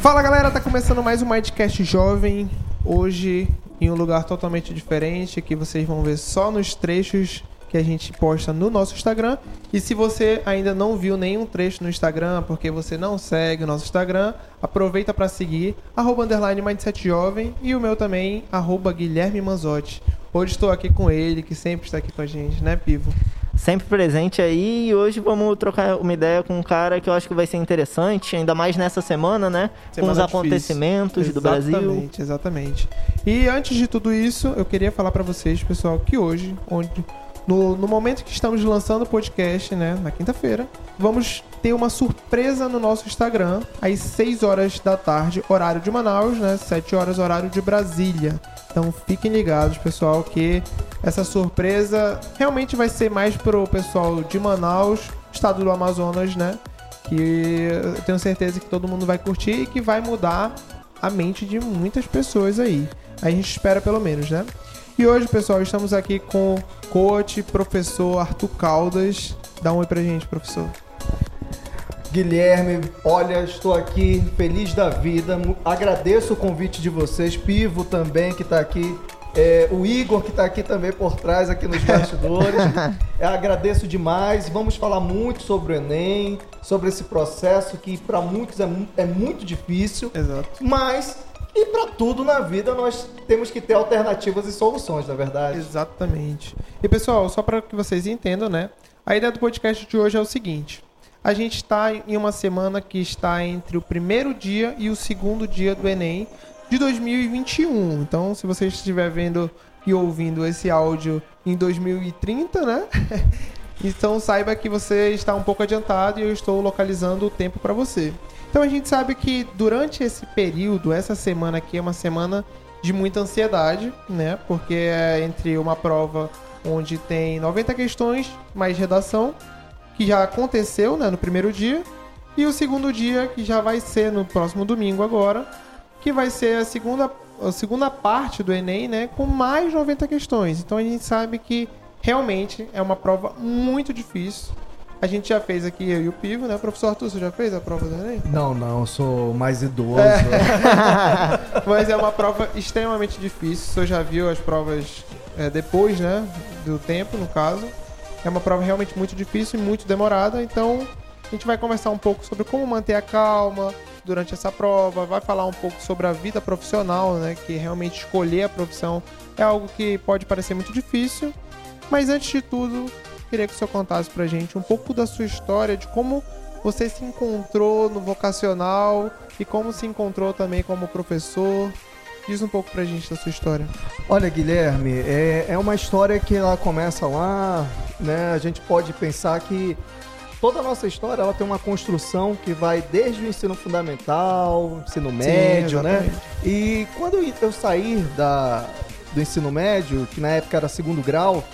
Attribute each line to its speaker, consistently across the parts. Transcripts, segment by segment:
Speaker 1: Fala galera, tá começando mais um Mindcast Jovem. Hoje em um lugar totalmente diferente que vocês vão ver só nos trechos que a gente posta no nosso Instagram. E se você ainda não viu nenhum trecho no Instagram, porque você não segue o nosso Instagram, aproveita para seguir arroba underline Mindset Jovem e o meu também, arroba Guilherme Manzotti. Hoje estou aqui com ele, que sempre está aqui com a gente, né, Pivo?
Speaker 2: Sempre presente aí. E hoje vamos trocar uma ideia com um cara que eu acho que vai ser interessante, ainda mais nessa semana, né? Semana com os acontecimentos
Speaker 1: difícil.
Speaker 2: do Brasil.
Speaker 1: Exatamente, exatamente. E antes de tudo isso, eu queria falar para vocês, pessoal, que hoje, onde no, no, momento que estamos lançando o podcast, né, na quinta-feira, vamos ter uma surpresa no nosso Instagram, às 6 horas da tarde, horário de Manaus, né, 7 horas, horário de Brasília. Então fiquem ligados, pessoal, que essa surpresa realmente vai ser mais pro pessoal de Manaus, estado do Amazonas, né? Que eu tenho certeza que todo mundo vai curtir e que vai mudar a mente de muitas pessoas aí. A gente espera pelo menos, né? E hoje, pessoal, estamos aqui com o coach, professor Arthur Caldas. Dá um oi pra gente, professor.
Speaker 3: Guilherme, olha, estou aqui feliz da vida. Agradeço o convite de vocês, Pivo também que está aqui, é, o Igor que está aqui também por trás aqui nos bastidores. agradeço demais. Vamos falar muito sobre o Enem, sobre esse processo que para muitos é, é muito difícil.
Speaker 1: Exato.
Speaker 3: Mas e para tudo na vida nós temos que ter alternativas e soluções, na é verdade.
Speaker 1: Exatamente. E pessoal, só para que vocês entendam, né? A ideia do podcast de hoje é o seguinte: a gente está em uma semana que está entre o primeiro dia e o segundo dia do Enem de 2021. Então, se você estiver vendo e ouvindo esse áudio em 2030, né? então saiba que você está um pouco adiantado e eu estou localizando o tempo para você. Então a gente sabe que durante esse período, essa semana aqui é uma semana de muita ansiedade, né? Porque é entre uma prova onde tem 90 questões mais redação que já aconteceu né, no primeiro dia, e o segundo dia, que já vai ser no próximo domingo agora, que vai ser a segunda, a segunda parte do Enem, né, com mais 90 questões. Então a gente sabe que realmente é uma prova muito difícil. A gente já fez aqui, eu e o Pivo, né? Professor Arthur, você já fez a prova do Enem?
Speaker 3: Não, não, eu sou mais idoso.
Speaker 1: É. Mas é uma prova extremamente difícil. O senhor já viu as provas é, depois, né? Do tempo, no caso. É uma prova realmente muito difícil e muito demorada, então a gente vai conversar um pouco sobre como manter a calma durante essa prova, vai falar um pouco sobre a vida profissional, né, que realmente escolher a profissão é algo que pode parecer muito difícil, mas antes de tudo, queria que o senhor contasse pra gente um pouco da sua história, de como você se encontrou no vocacional e como se encontrou também como professor, Diz um pouco pra gente da sua história.
Speaker 3: Olha, Guilherme, é, é uma história que ela começa lá, né? A gente pode pensar que toda a nossa história ela tem uma construção que vai desde o ensino fundamental, ensino médio, Sim, né? E quando eu saí da, do ensino médio, que na época era segundo grau,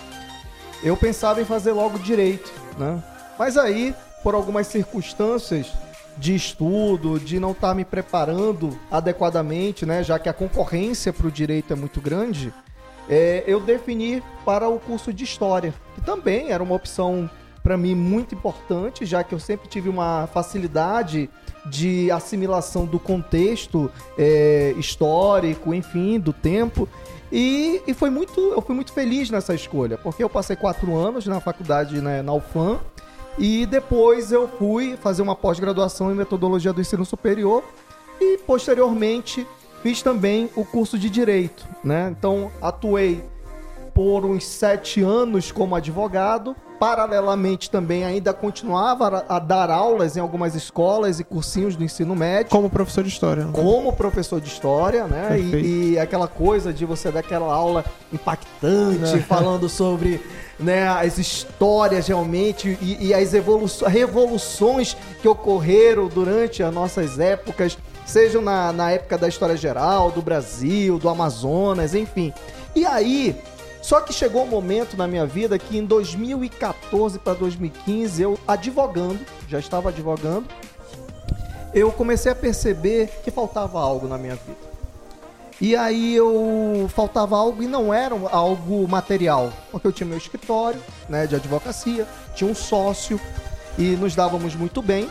Speaker 3: eu pensava em fazer logo direito, né? Mas aí, por algumas circunstâncias, de estudo, de não estar tá me preparando adequadamente, né, já que a concorrência para o direito é muito grande, é, eu defini para o curso de História, que também era uma opção para mim muito importante, já que eu sempre tive uma facilidade de assimilação do contexto é, histórico, enfim, do tempo. E, e, foi muito, eu fui muito feliz nessa escolha, porque eu passei quatro anos na faculdade né, na UFAM, e depois eu fui fazer uma pós-graduação em metodologia do ensino superior e posteriormente fiz também o curso de direito, né? Então atuei por uns sete anos como advogado Paralelamente também ainda continuava a dar aulas em algumas escolas e cursinhos do ensino médio.
Speaker 1: Como professor de história. Né?
Speaker 3: Como professor de história, né? E, e, aquela coisa de você dar aquela aula impactante, é. falando sobre né, as histórias realmente e, e as revoluções que ocorreram durante as nossas épocas, sejam na, na época da história geral, do Brasil, do Amazonas, enfim. E aí, só que chegou um momento na minha vida que em 2014 para 2015, eu advogando, já estava advogando, eu comecei a perceber que faltava algo na minha vida. E aí eu faltava algo e não era algo material, porque eu tinha meu escritório, né, de advocacia, tinha um sócio e nos dávamos muito bem.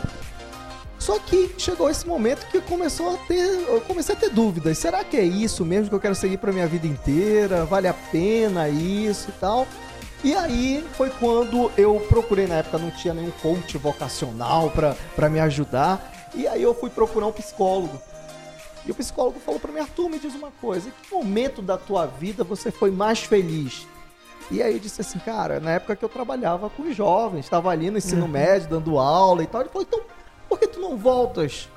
Speaker 3: Só que chegou esse momento que começou a ter, eu comecei a ter dúvidas. Será que é isso mesmo que eu quero seguir para minha vida inteira? Vale a pena isso e tal? E aí foi quando eu procurei, na época não tinha nenhum coach vocacional para me ajudar. E aí eu fui procurar um psicólogo. E o psicólogo falou para mim, Arthur, me diz uma coisa, em que momento da tua vida você foi mais feliz? E aí eu disse assim, cara, na época que eu trabalhava com jovens, estava ali no ensino uhum. médio, dando aula e tal. Ele falou, então, por que tu não voltas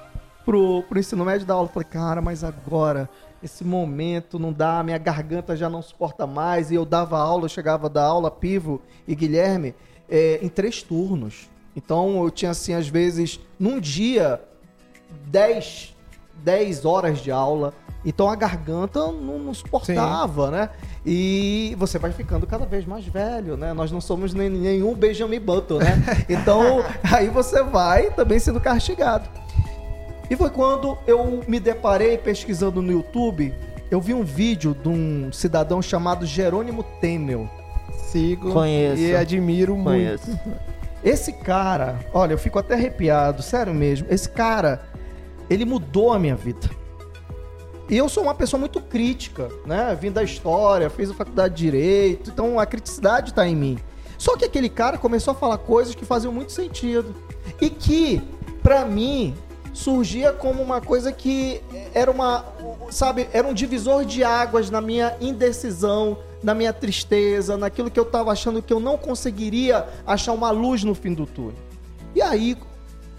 Speaker 3: pro, pro ensino médio da aula? Eu falei, cara, mas agora, esse momento não dá, minha garganta já não suporta mais. E eu dava aula, eu chegava da aula, Pivo e Guilherme, é, em três turnos. Então eu tinha, assim, às vezes, num dia, 10, 10 horas de aula. Então a garganta não, não suportava, Sim. né? E você vai ficando cada vez mais velho, né? Nós não somos nem, nenhum Benjamin Button, né? Então, aí você vai também sendo castigado. E foi quando eu me deparei pesquisando no YouTube, eu vi um vídeo de um cidadão chamado Jerônimo Temel.
Speaker 1: Sigo
Speaker 2: Conheço.
Speaker 1: e admiro Conheço. muito.
Speaker 3: Esse cara, olha, eu fico até arrepiado, sério mesmo. Esse cara, ele mudou a minha vida. E eu sou uma pessoa muito crítica, né? Vim da história, fiz a faculdade de direito, então a criticidade está em mim. Só que aquele cara começou a falar coisas que faziam muito sentido e que, para mim, surgia como uma coisa que era uma, sabe, era um divisor de águas na minha indecisão, na minha tristeza, naquilo que eu estava achando que eu não conseguiria achar uma luz no fim do túnel. E aí,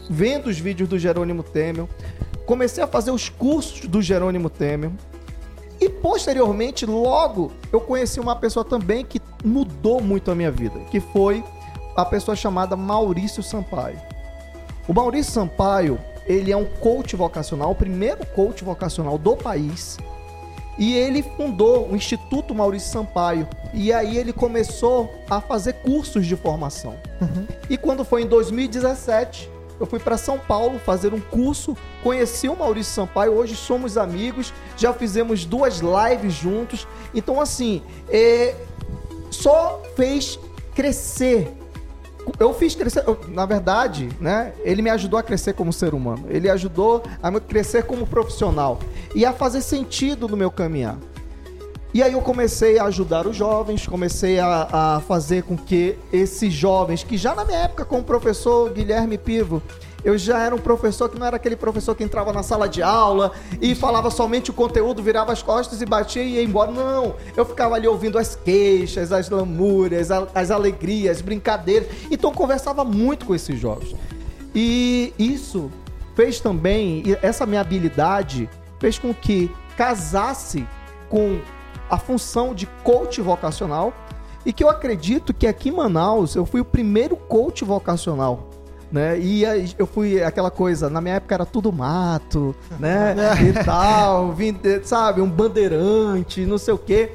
Speaker 3: vendo os vídeos do Jerônimo Temel, comecei a fazer os cursos do Jerônimo Temer. E posteriormente, logo, eu conheci uma pessoa também que mudou muito a minha vida, que foi a pessoa chamada Maurício Sampaio. O Maurício Sampaio, ele é um coach vocacional, o primeiro coach vocacional do país. E ele fundou o Instituto Maurício Sampaio. E aí ele começou a fazer cursos de formação. Uhum. E quando foi em 2017, eu fui para São Paulo fazer um curso, conheci o Maurício Sampaio, hoje somos amigos, já fizemos duas lives juntos. Então, assim, é, só fez crescer. Eu fiz crescer, eu, na verdade, né? Ele me ajudou a crescer como ser humano. Ele ajudou a crescer como profissional e a fazer sentido no meu caminhar. E aí eu comecei a ajudar os jovens, comecei a, a, fazer com que esses jovens, que já na minha época com o professor Guilherme Pivo, eu já era um professor que não era aquele professor que entrava na sala de aula e falava somente o conteúdo, virava as costas e batia e ia embora. Não, eu ficava ali ouvindo as queixas, as lamúrias, as alegrias, as brincadeiras. Então conversava muito com esses jovens. E isso fez também, essa minha habilidade fez com que casasse com a função de coach vocacional e que eu acredito que aqui em Manaus eu fui o primeiro coach vocacional. Né? E eu fui aquela coisa, na minha época era tudo mato, né? e tal, vim, sabe, um bandeirante, não sei o quê.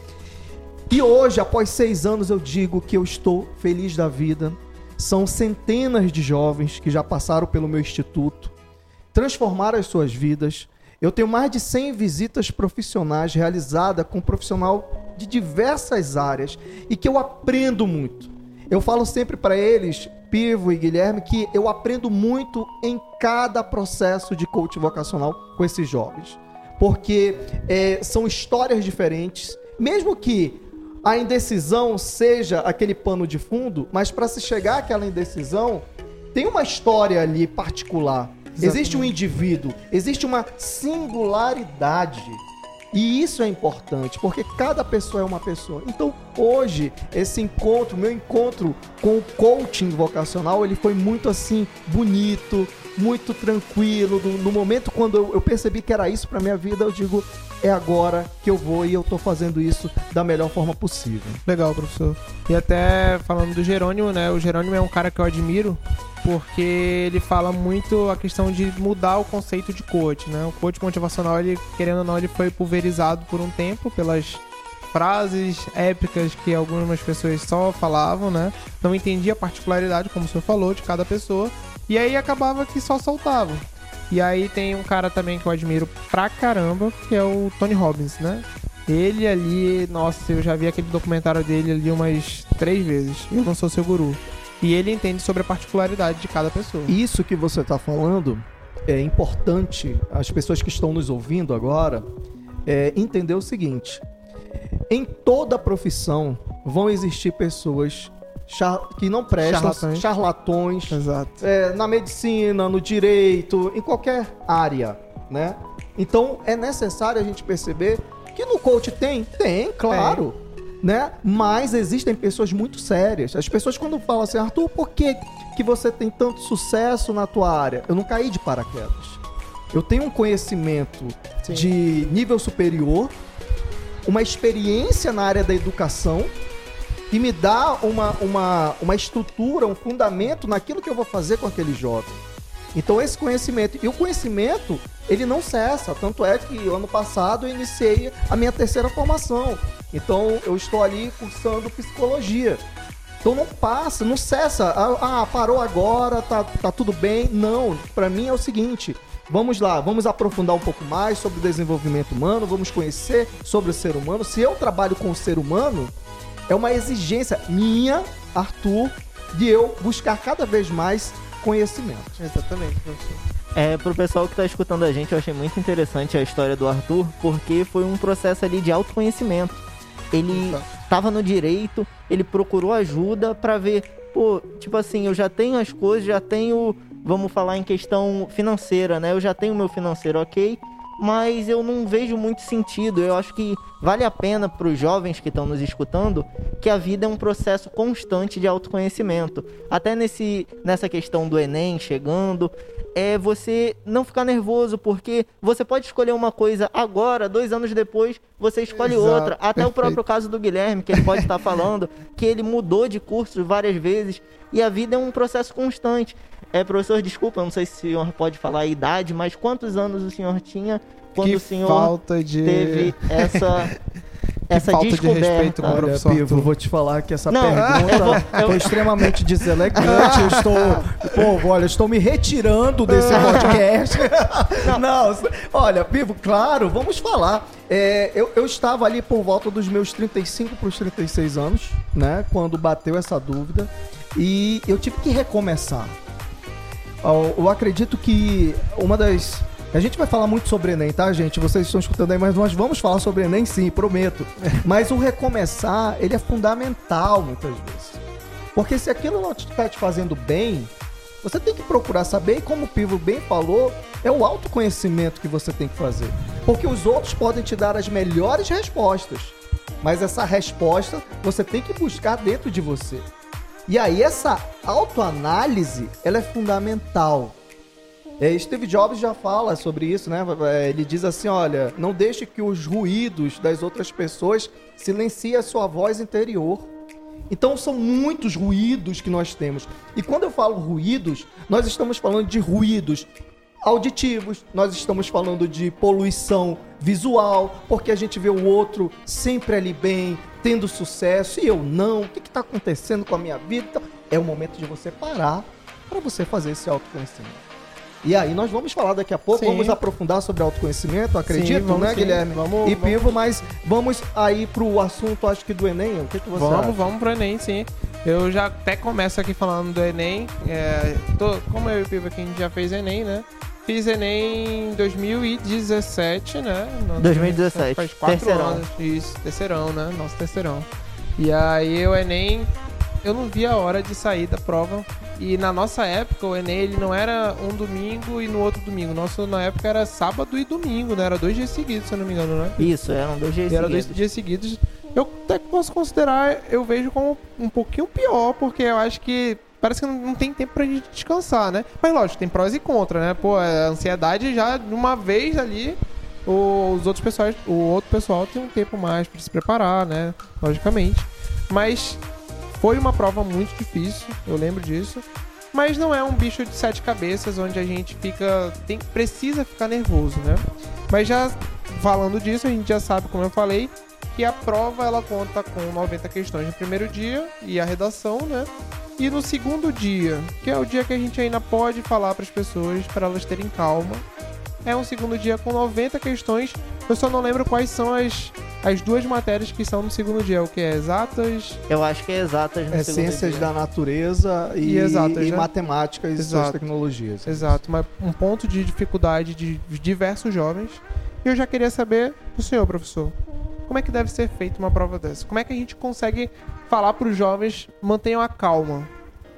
Speaker 3: E hoje, após seis anos, eu digo que eu estou feliz da vida. São centenas de jovens que já passaram pelo meu instituto, transformaram as suas vidas, eu tenho mais de 100 visitas profissionais realizadas com profissional de diversas áreas e que eu aprendo muito. Eu falo sempre para eles, Pivo e Guilherme, que eu aprendo muito em cada processo de coach vocacional com esses jovens. Porque é, são histórias diferentes, mesmo que a indecisão seja aquele pano de fundo, mas para se chegar àquela indecisão, tem uma história ali particular. Existe um indivíduo, existe uma singularidade. E isso é importante, porque cada pessoa é uma pessoa. Então, hoje, esse encontro, meu encontro com o coaching vocacional, ele foi muito assim, bonito, muito tranquilo. No, no momento quando eu, eu, percebi que era isso para minha vida, eu digo, é agora que eu vou e eu tô fazendo isso da melhor forma possível.
Speaker 1: Legal, professor. E até falando do Jerônimo, né? O Jerônimo é um cara que eu admiro porque ele fala muito a questão de mudar o conceito de coach, né? O coach motivacional, ele, querendo ou não, ele foi pulverizado por um tempo pelas frases épicas que algumas pessoas só falavam, né? Não entendia a particularidade, como o senhor falou, de cada pessoa. E aí acabava que só soltavam. E aí tem um cara também que eu admiro pra caramba, que é o Tony Robbins, né? Ele ali, nossa, eu já vi aquele documentário dele ali umas três vezes. Eu não sou seu guru. E ele entende sobre a particularidade de cada pessoa.
Speaker 3: Isso que você está falando é importante as pessoas que estão nos ouvindo agora é, entender o seguinte: em toda profissão vão existir pessoas que não prestam, charlatões, charlatões é, na medicina, no direito, em qualquer área, né? Então é necessário a gente perceber que no coach tem, tem, claro, tem. né? Mas existem pessoas muito sérias. As pessoas quando falam assim, Arthur, por que que você tem tanto sucesso na tua área? Eu não caí de paraquedas. Eu tenho um conhecimento Sim. de nível superior, uma experiência na área da educação que me dá uma, uma, uma estrutura, um fundamento naquilo que eu vou fazer com aquele jovem. Então esse conhecimento, e o conhecimento, ele não cessa, tanto é que ano passado eu iniciei a minha terceira formação. Então eu estou ali cursando psicologia. Então não passa, não cessa. Ah, ah parou agora, tá, tá tudo bem. Não, para mim é o seguinte, Vamos lá, vamos aprofundar um pouco mais sobre o desenvolvimento humano, vamos conhecer sobre o ser humano. Se eu trabalho com o ser humano, é uma exigência minha, Arthur, de eu buscar cada vez mais conhecimento.
Speaker 1: Exatamente, professor.
Speaker 2: É, pro pessoal que está escutando a gente, eu achei muito interessante a história do Arthur, porque foi um processo ali de autoconhecimento. Ele estava no direito, ele procurou ajuda para ver, pô, tipo assim, eu já tenho as coisas, já tenho, vamos falar em questão financeira, né? Eu já tenho meu financeiro ok, mas eu não vejo muito sentido. Eu acho que vale a pena para os jovens que estão nos escutando que a vida é um processo constante de autoconhecimento. Até nesse, nessa questão do Enem chegando, é você não ficar nervoso, porque você pode escolher uma coisa agora, dois anos depois, você escolhe Exato, outra. Até perfeito. o próprio caso do Guilherme, que ele pode estar falando, que ele mudou de curso várias vezes, e a vida é um processo constante. É, professor, desculpa, não sei se o senhor pode falar a idade, mas quantos anos o senhor tinha quando
Speaker 1: que
Speaker 2: o senhor
Speaker 1: falta de...
Speaker 2: teve essa essa
Speaker 1: falta
Speaker 2: descoberta.
Speaker 1: de respeito com o professor
Speaker 3: Olha, Pivo, vou te falar que essa não, pergunta eu, eu... foi extremamente deselegante. eu estou, pô, olha, estou me retirando desse podcast. Não. não, olha, Pivo, claro, vamos falar. É, eu, eu estava ali por volta dos meus 35 para os 36 anos, né, quando bateu essa dúvida, e eu tive que recomeçar. Eu acredito que uma das a gente vai falar muito sobre Enem, tá, gente? Vocês estão escutando aí, mas nós vamos falar sobre Enem sim, prometo. Mas o recomeçar, ele é fundamental muitas vezes. Porque se aquilo não está te fazendo bem, você tem que procurar saber, e como o Pivo bem falou, é o autoconhecimento que você tem que fazer. Porque os outros podem te dar as melhores respostas, mas essa resposta você tem que buscar dentro de você. E aí essa autoanálise, ela é fundamental. É, Steve Jobs já fala sobre isso, né? Ele diz assim: olha, não deixe que os ruídos das outras pessoas silenciem a sua voz interior. Então são muitos ruídos que nós temos. E quando eu falo ruídos, nós estamos falando de ruídos auditivos, nós estamos falando de poluição visual, porque a gente vê o outro sempre ali bem, tendo sucesso, e eu não. O que está acontecendo com a minha vida? Então, é o momento de você parar para você fazer esse autoconhecimento. E aí nós vamos falar daqui a pouco, sim. vamos aprofundar sobre autoconhecimento, acredito, sim, vamos, né, sim. Guilherme? Vamos, e. Pivo, mas vamos aí pro assunto, acho que do Enem, o que, que você
Speaker 1: vamos,
Speaker 3: acha?
Speaker 1: Vamos, pro Enem, sim. Eu já até começo aqui falando do Enem, é, tô, como eu e o Pivo aqui, a gente já fez Enem, né? Fiz Enem em 2017, né?
Speaker 2: 2017.
Speaker 1: Faz quatro terceirão. anos. Isso, terceirão, né? Nosso terceirão. E aí o Enem, eu não vi a hora de sair da prova e na nossa época, o Enem ele não era um domingo e no outro domingo. Nosso na época era sábado e domingo, né? Era dois dias seguidos, se eu não me engano, né?
Speaker 2: Isso, eram dois dias e
Speaker 1: seguidos. Era dois dias seguidos. Eu até posso considerar, eu vejo como um pouquinho pior, porque eu acho que parece que não tem tempo pra gente descansar, né? Mas lógico, tem prós e contras, né? Pô, a ansiedade já de uma vez ali, os outros pessoal, o outro pessoal tem um tempo mais para se preparar, né? Logicamente. Mas foi uma prova muito difícil, eu lembro disso. Mas não é um bicho de sete cabeças onde a gente fica. Tem, precisa ficar nervoso, né? Mas já falando disso, a gente já sabe, como eu falei, que a prova ela conta com 90 questões no primeiro dia e a redação, né? E no segundo dia, que é o dia que a gente ainda pode falar para as pessoas para elas terem calma, é um segundo dia com 90 questões. Eu só não lembro quais são as as duas matérias que são no segundo dia, o que é exatas?
Speaker 2: Eu acho que é exatas no
Speaker 3: É ciências
Speaker 2: dia.
Speaker 3: da natureza e,
Speaker 1: E exatas,
Speaker 3: e
Speaker 1: né?
Speaker 3: matemáticas e suas tecnologias.
Speaker 1: Exato, mas um ponto de dificuldade de diversos jovens. E eu já queria saber do senhor, professor, como é que deve ser feita uma prova dessa? Como é que a gente consegue falar para os jovens mantenham a calma?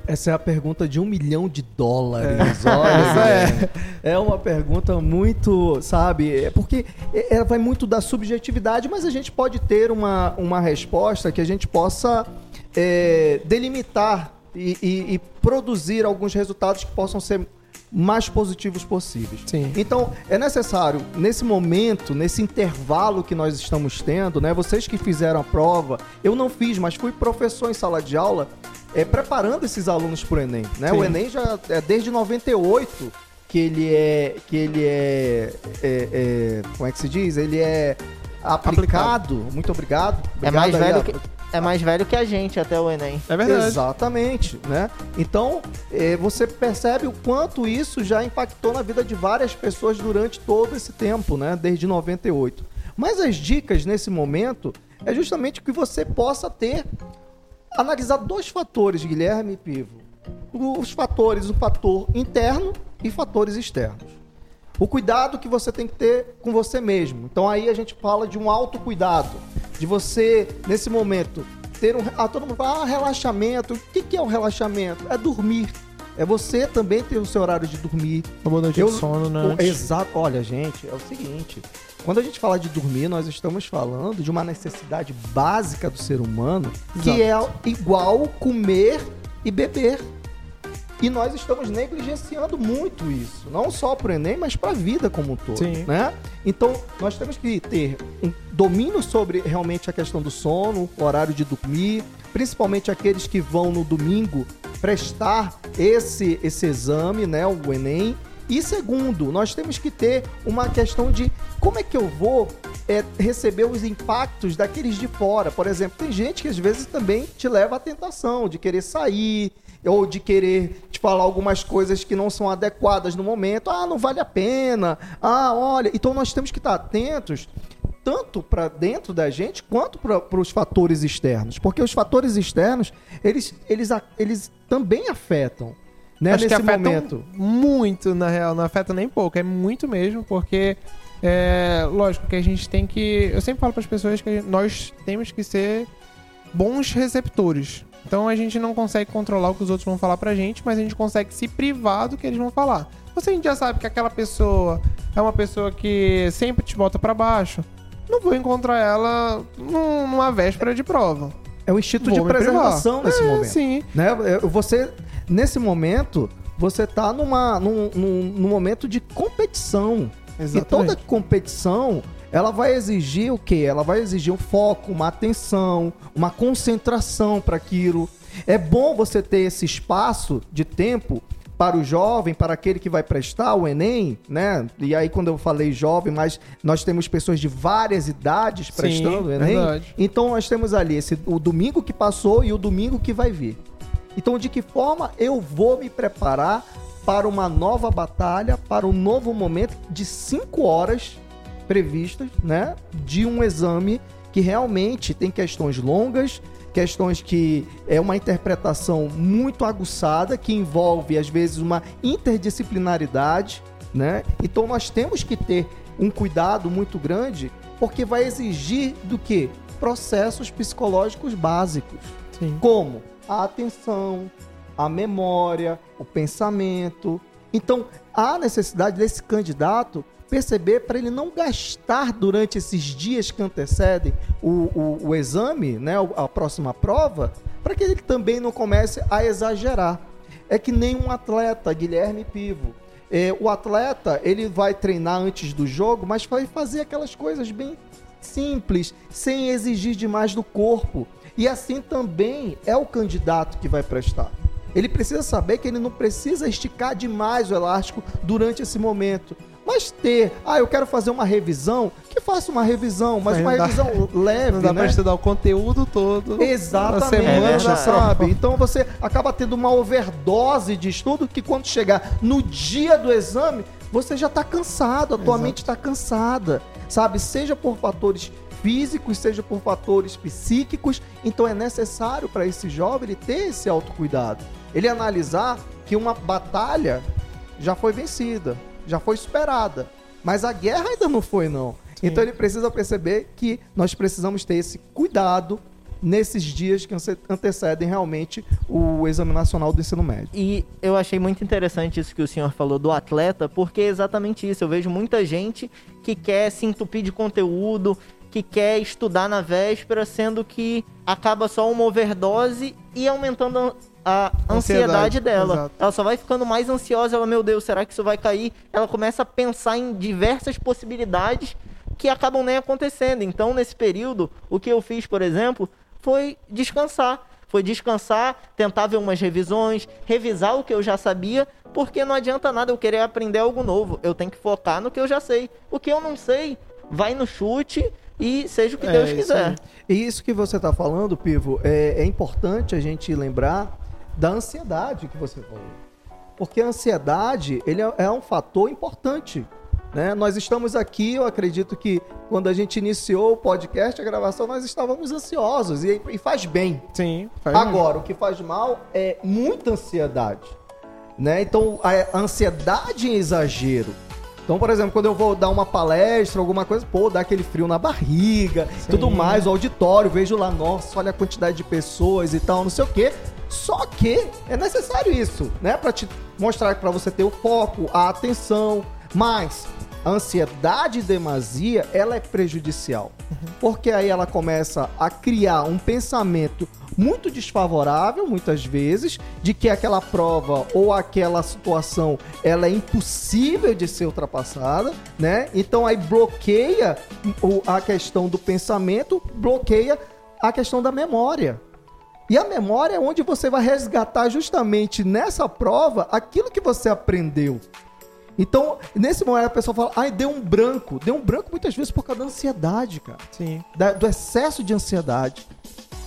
Speaker 3: Essa é a pergunta de um milhão de dólares.
Speaker 1: Essa
Speaker 3: Olha, é. é uma pergunta muito, sabe? É porque é- ela vai muito da subjetividade, mas a gente pode ter uma, uma resposta que a gente possa é, delimitar e, e- e produzir alguns resultados que possam ser mais positivos possíveis.
Speaker 1: Sim.
Speaker 3: Então, é necessário, nesse momento, nesse intervalo que nós estamos tendo, né? Vocês que fizeram a prova, eu não fiz, mas fui professor em sala de aula, é, preparando esses alunos para o Enem. Né? O. Enem já é desde 98 que ele é. que ele é, é- é- como é que se diz? Ele é aplicado. Muito obrigado.
Speaker 2: É
Speaker 3: Obrigado
Speaker 2: mais,
Speaker 3: aí,
Speaker 2: velho
Speaker 3: a-
Speaker 2: que, é mais velho que a gente até o Enem.
Speaker 1: É verdade.
Speaker 3: Exatamente, né? Então, eh, você percebe o quanto isso já impactou na vida de várias pessoas durante todo esse tempo, né? Desde 98. Mas as dicas nesse momento é justamente que você possa ter analisar dois fatores, Guilherme e Pivo. Os fatores, o fator interno e fatores externos. O cuidado que você tem que ter com você mesmo. Então aí a gente fala de um autocuidado. De você, nesse momento, ter um. Ah, todo mundo fala, ah, relaxamento. O que, que é o relaxamento? É dormir. É você também ter o seu horário de dormir.
Speaker 1: Uma noite
Speaker 3: Eu-
Speaker 1: de sono, né?
Speaker 3: Exato. Olha, gente, é o seguinte. Quando a gente fala de dormir, nós estamos falando de uma necessidade básica do ser humano, que é igual comer e beber. E nós estamos negligenciando muito isso, não só para o Enem, mas para a vida como um todo,
Speaker 1: Sim.
Speaker 3: né? Então, nós temos que ter um domínio sobre realmente a questão do sono, o horário de dormir, principalmente aqueles que vão no domingo prestar esse esse exame, né, o Enem. E segundo, nós temos que ter uma questão de como é que eu vou é, receber os impactos daqueles de fora. Por exemplo, tem gente que às vezes também te leva à tentação de querer sair ou de querer te falar algumas coisas que não são adequadas no momento. Ah, não vale a pena. Ah, olha. Então nós temos que estar atentos tanto para dentro da gente quanto para os fatores externos, porque os fatores externos eles, eles, eles também afetam. Né,
Speaker 1: Acho
Speaker 3: nesse momento.
Speaker 1: muito, na real. Não afeta nem pouco, é muito mesmo, porque é lógico que a gente tem que. Eu sempre falo para as pessoas que nós temos que ser bons receptores. Então a gente não consegue controlar o que os outros vão falar pra gente, mas a gente consegue se privar do que eles vão falar. Você a gente já sabe que aquela pessoa é uma pessoa que sempre te bota pra baixo. Não vou encontrar ela num- numa véspera de prova.
Speaker 3: É o instinto
Speaker 1: Vou
Speaker 3: de
Speaker 1: me privar.
Speaker 3: preservação nesse
Speaker 1: É,
Speaker 3: momento.
Speaker 1: Sim.
Speaker 3: né? Você, nesse momento, você tá numa, num, num- num momento de competição. E toda
Speaker 1: Exatamente.
Speaker 3: competição, ela vai exigir o quê? Ela vai exigir um foco, uma atenção, uma concentração para aquilo. É bom você ter esse espaço de tempo para o jovem, para aquele que vai prestar o Enem, né? E aí quando eu falei jovem, mas nós temos pessoas de várias idades prestando o Enem.
Speaker 1: verdade.
Speaker 3: Então nós temos ali esse, o domingo que passou e o domingo que vai vir. Então, de que forma eu vou me preparar para uma nova batalha, para um novo momento de cinco horas previstas, né? De um exame que realmente tem questões longas, questões que é uma interpretação muito aguçada, que envolve, às vezes, uma interdisciplinaridade, né? Então, nós temos que ter um cuidado muito grande, porque vai exigir do que? Processos psicológicos básicos
Speaker 1: Sim.
Speaker 3: como a atenção, a memória, o pensamento. Então, há necessidade desse candidato perceber para ele não gastar durante esses dias que antecedem o, o, o exame, né, a próxima prova, para que ele também não comece a exagerar. É que nem um atleta, Guilherme Pivo. É, o atleta, ele vai treinar antes do jogo, mas vai fazer aquelas coisas bem simples, sem exigir demais do corpo. E assim também é o candidato que vai prestar. Ele precisa saber que ele não precisa esticar demais o elástico durante esse momento. Mas ter, ah, eu quero fazer uma revisão, que faça uma revisão, mas
Speaker 1: Mas
Speaker 3: uma
Speaker 1: não dá-
Speaker 3: revisão leve,
Speaker 1: Não dá
Speaker 3: né?
Speaker 1: pra estudar o conteúdo todo.
Speaker 3: Exatamente,
Speaker 1: na semana,
Speaker 2: É
Speaker 3: sabe? Então você acaba tendo uma overdose de estudo que quando chegar no dia do exame, você já está cansado, a tua
Speaker 1: Exato.
Speaker 3: mente está cansada, sabe? Seja por fatores físicos, seja por fatores psíquicos. Então é necessário para esse jovem ele ter esse autocuidado. Ele analisar que uma batalha já foi vencida, já foi superada, mas a guerra ainda não foi não. Sim. Então ele precisa perceber que nós precisamos ter esse cuidado nesses dias que antecedem realmente o Exame Nacional do Ensino Médio.
Speaker 2: E eu achei muito interessante isso que o senhor falou do atleta, porque é exatamente isso. Eu vejo muita gente que quer se entupir de conteúdo, que quer estudar na véspera, sendo que acaba só uma overdose e aumentando a ansiedade, ansiedade dela. Exato. Ela só vai ficando mais ansiosa, ela, meu Deus, será que isso vai cair? Ela começa a pensar em diversas possibilidades que acabam nem acontecendo. Então, nesse período, o que eu fiz, por exemplo, foi descansar. Foi descansar, tentar ver umas revisões, revisar o que eu já sabia, porque não adianta nada eu querer aprender algo novo. Eu tenho que focar no que eu já sei. O que eu não sei, vai no chute e seja o que é, Deus quiser.
Speaker 3: E isso que você está falando, Pivo, é, é importante a gente lembrar da ansiedade que você falou. Porque a ansiedade ele é, é um fator importante né? Nós estamos aqui, eu acredito que quando a gente iniciou o podcast, a gravação, nós estávamos ansiosos e, e faz bem.
Speaker 1: Sim.
Speaker 3: Faz Agora, bem. o que faz mal é muita ansiedade. Né? Então, a ansiedade em exagero. Então, por exemplo, quando eu vou dar uma palestra, alguma coisa, pô, dá aquele frio na barriga, Sim. tudo mais, o auditório, vejo lá, nossa, olha a quantidade de pessoas e tal, não sei o quê. Só que é necessário isso, né, para te mostrar para você ter o foco, a atenção, mas a ansiedade demasia, ela é prejudicial. Uhum. Porque aí ela começa a criar um pensamento muito desfavorável, muitas vezes, de que aquela prova ou aquela situação ela é impossível de ser ultrapassada, né? Então aí bloqueia a questão do pensamento, bloqueia a questão da memória. E a memória é onde você vai resgatar justamente nessa prova aquilo que você aprendeu. Então, nesse momento a pessoa fala, ai, deu um branco. Deu um branco muitas vezes por causa da ansiedade, cara.
Speaker 1: Sim.
Speaker 3: Da, do excesso de ansiedade.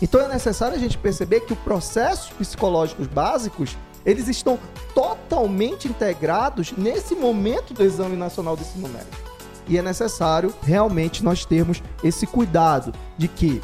Speaker 3: Então é necessário a gente perceber que os processos psicológicos básicos, eles estão totalmente integrados nesse momento do Exame Nacional do Ensino Médio. E é necessário realmente nós termos esse cuidado de que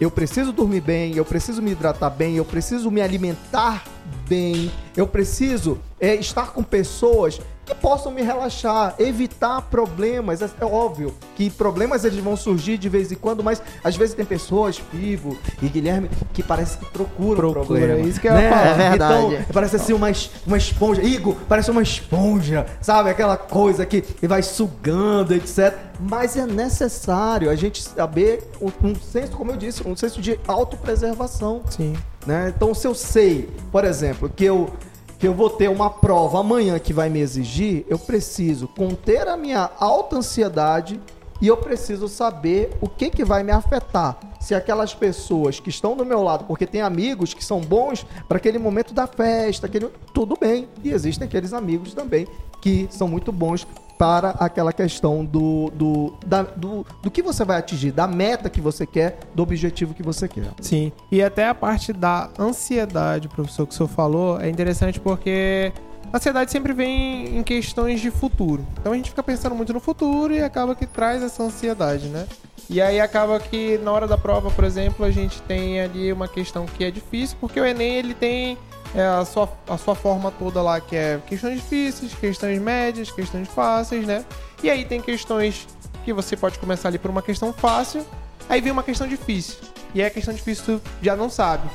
Speaker 3: eu preciso dormir bem, eu preciso me hidratar bem, eu preciso me alimentar bem, eu preciso é, estar com pessoas que possam me relaxar, evitar problemas. É, é, óbvio que problemas eles vão surgir de vez em quando, mas às vezes tem pessoas, Pivo e Guilherme, que parece que procuram Procura, problema.
Speaker 1: Isso que né? eu
Speaker 2: É verdade.
Speaker 3: Então, parece assim uma, uma esponja. Igor, parece uma esponja, sabe? Aquela coisa que vai sugando, etc. Mas é necessário a gente saber um, um senso, como eu disse, um senso de autopreservação.
Speaker 1: Sim.
Speaker 3: Né? Então, se eu sei, por exemplo, que eu que eu vou ter uma prova amanhã que vai me exigir, eu preciso conter a minha alta ansiedade e eu preciso saber o que, que vai me afetar. Se aquelas pessoas que estão do meu lado, porque tem amigos que são bons para aquele momento da festa, aquele... tudo bem. E existem aqueles amigos também que são muito bons para aquela questão do, do, da, do, do que você vai atingir, da meta que você quer, do objetivo que você quer.
Speaker 1: Sim, e até a parte da ansiedade, professor, que o senhor falou, é interessante porque a ansiedade sempre vem em questões de futuro. Então a gente fica pensando muito no futuro e acaba que traz essa ansiedade, né? E aí acaba que na hora da prova, por exemplo, a gente tem ali uma questão que é difícil, porque o Enem ele tem é a sua, a sua forma toda lá, que é questões difíceis, questões médias, questões fáceis, né? E aí tem questões que você pode começar ali por uma questão fácil, aí vem uma questão difícil. E aí a questão difícil tu já não sabe.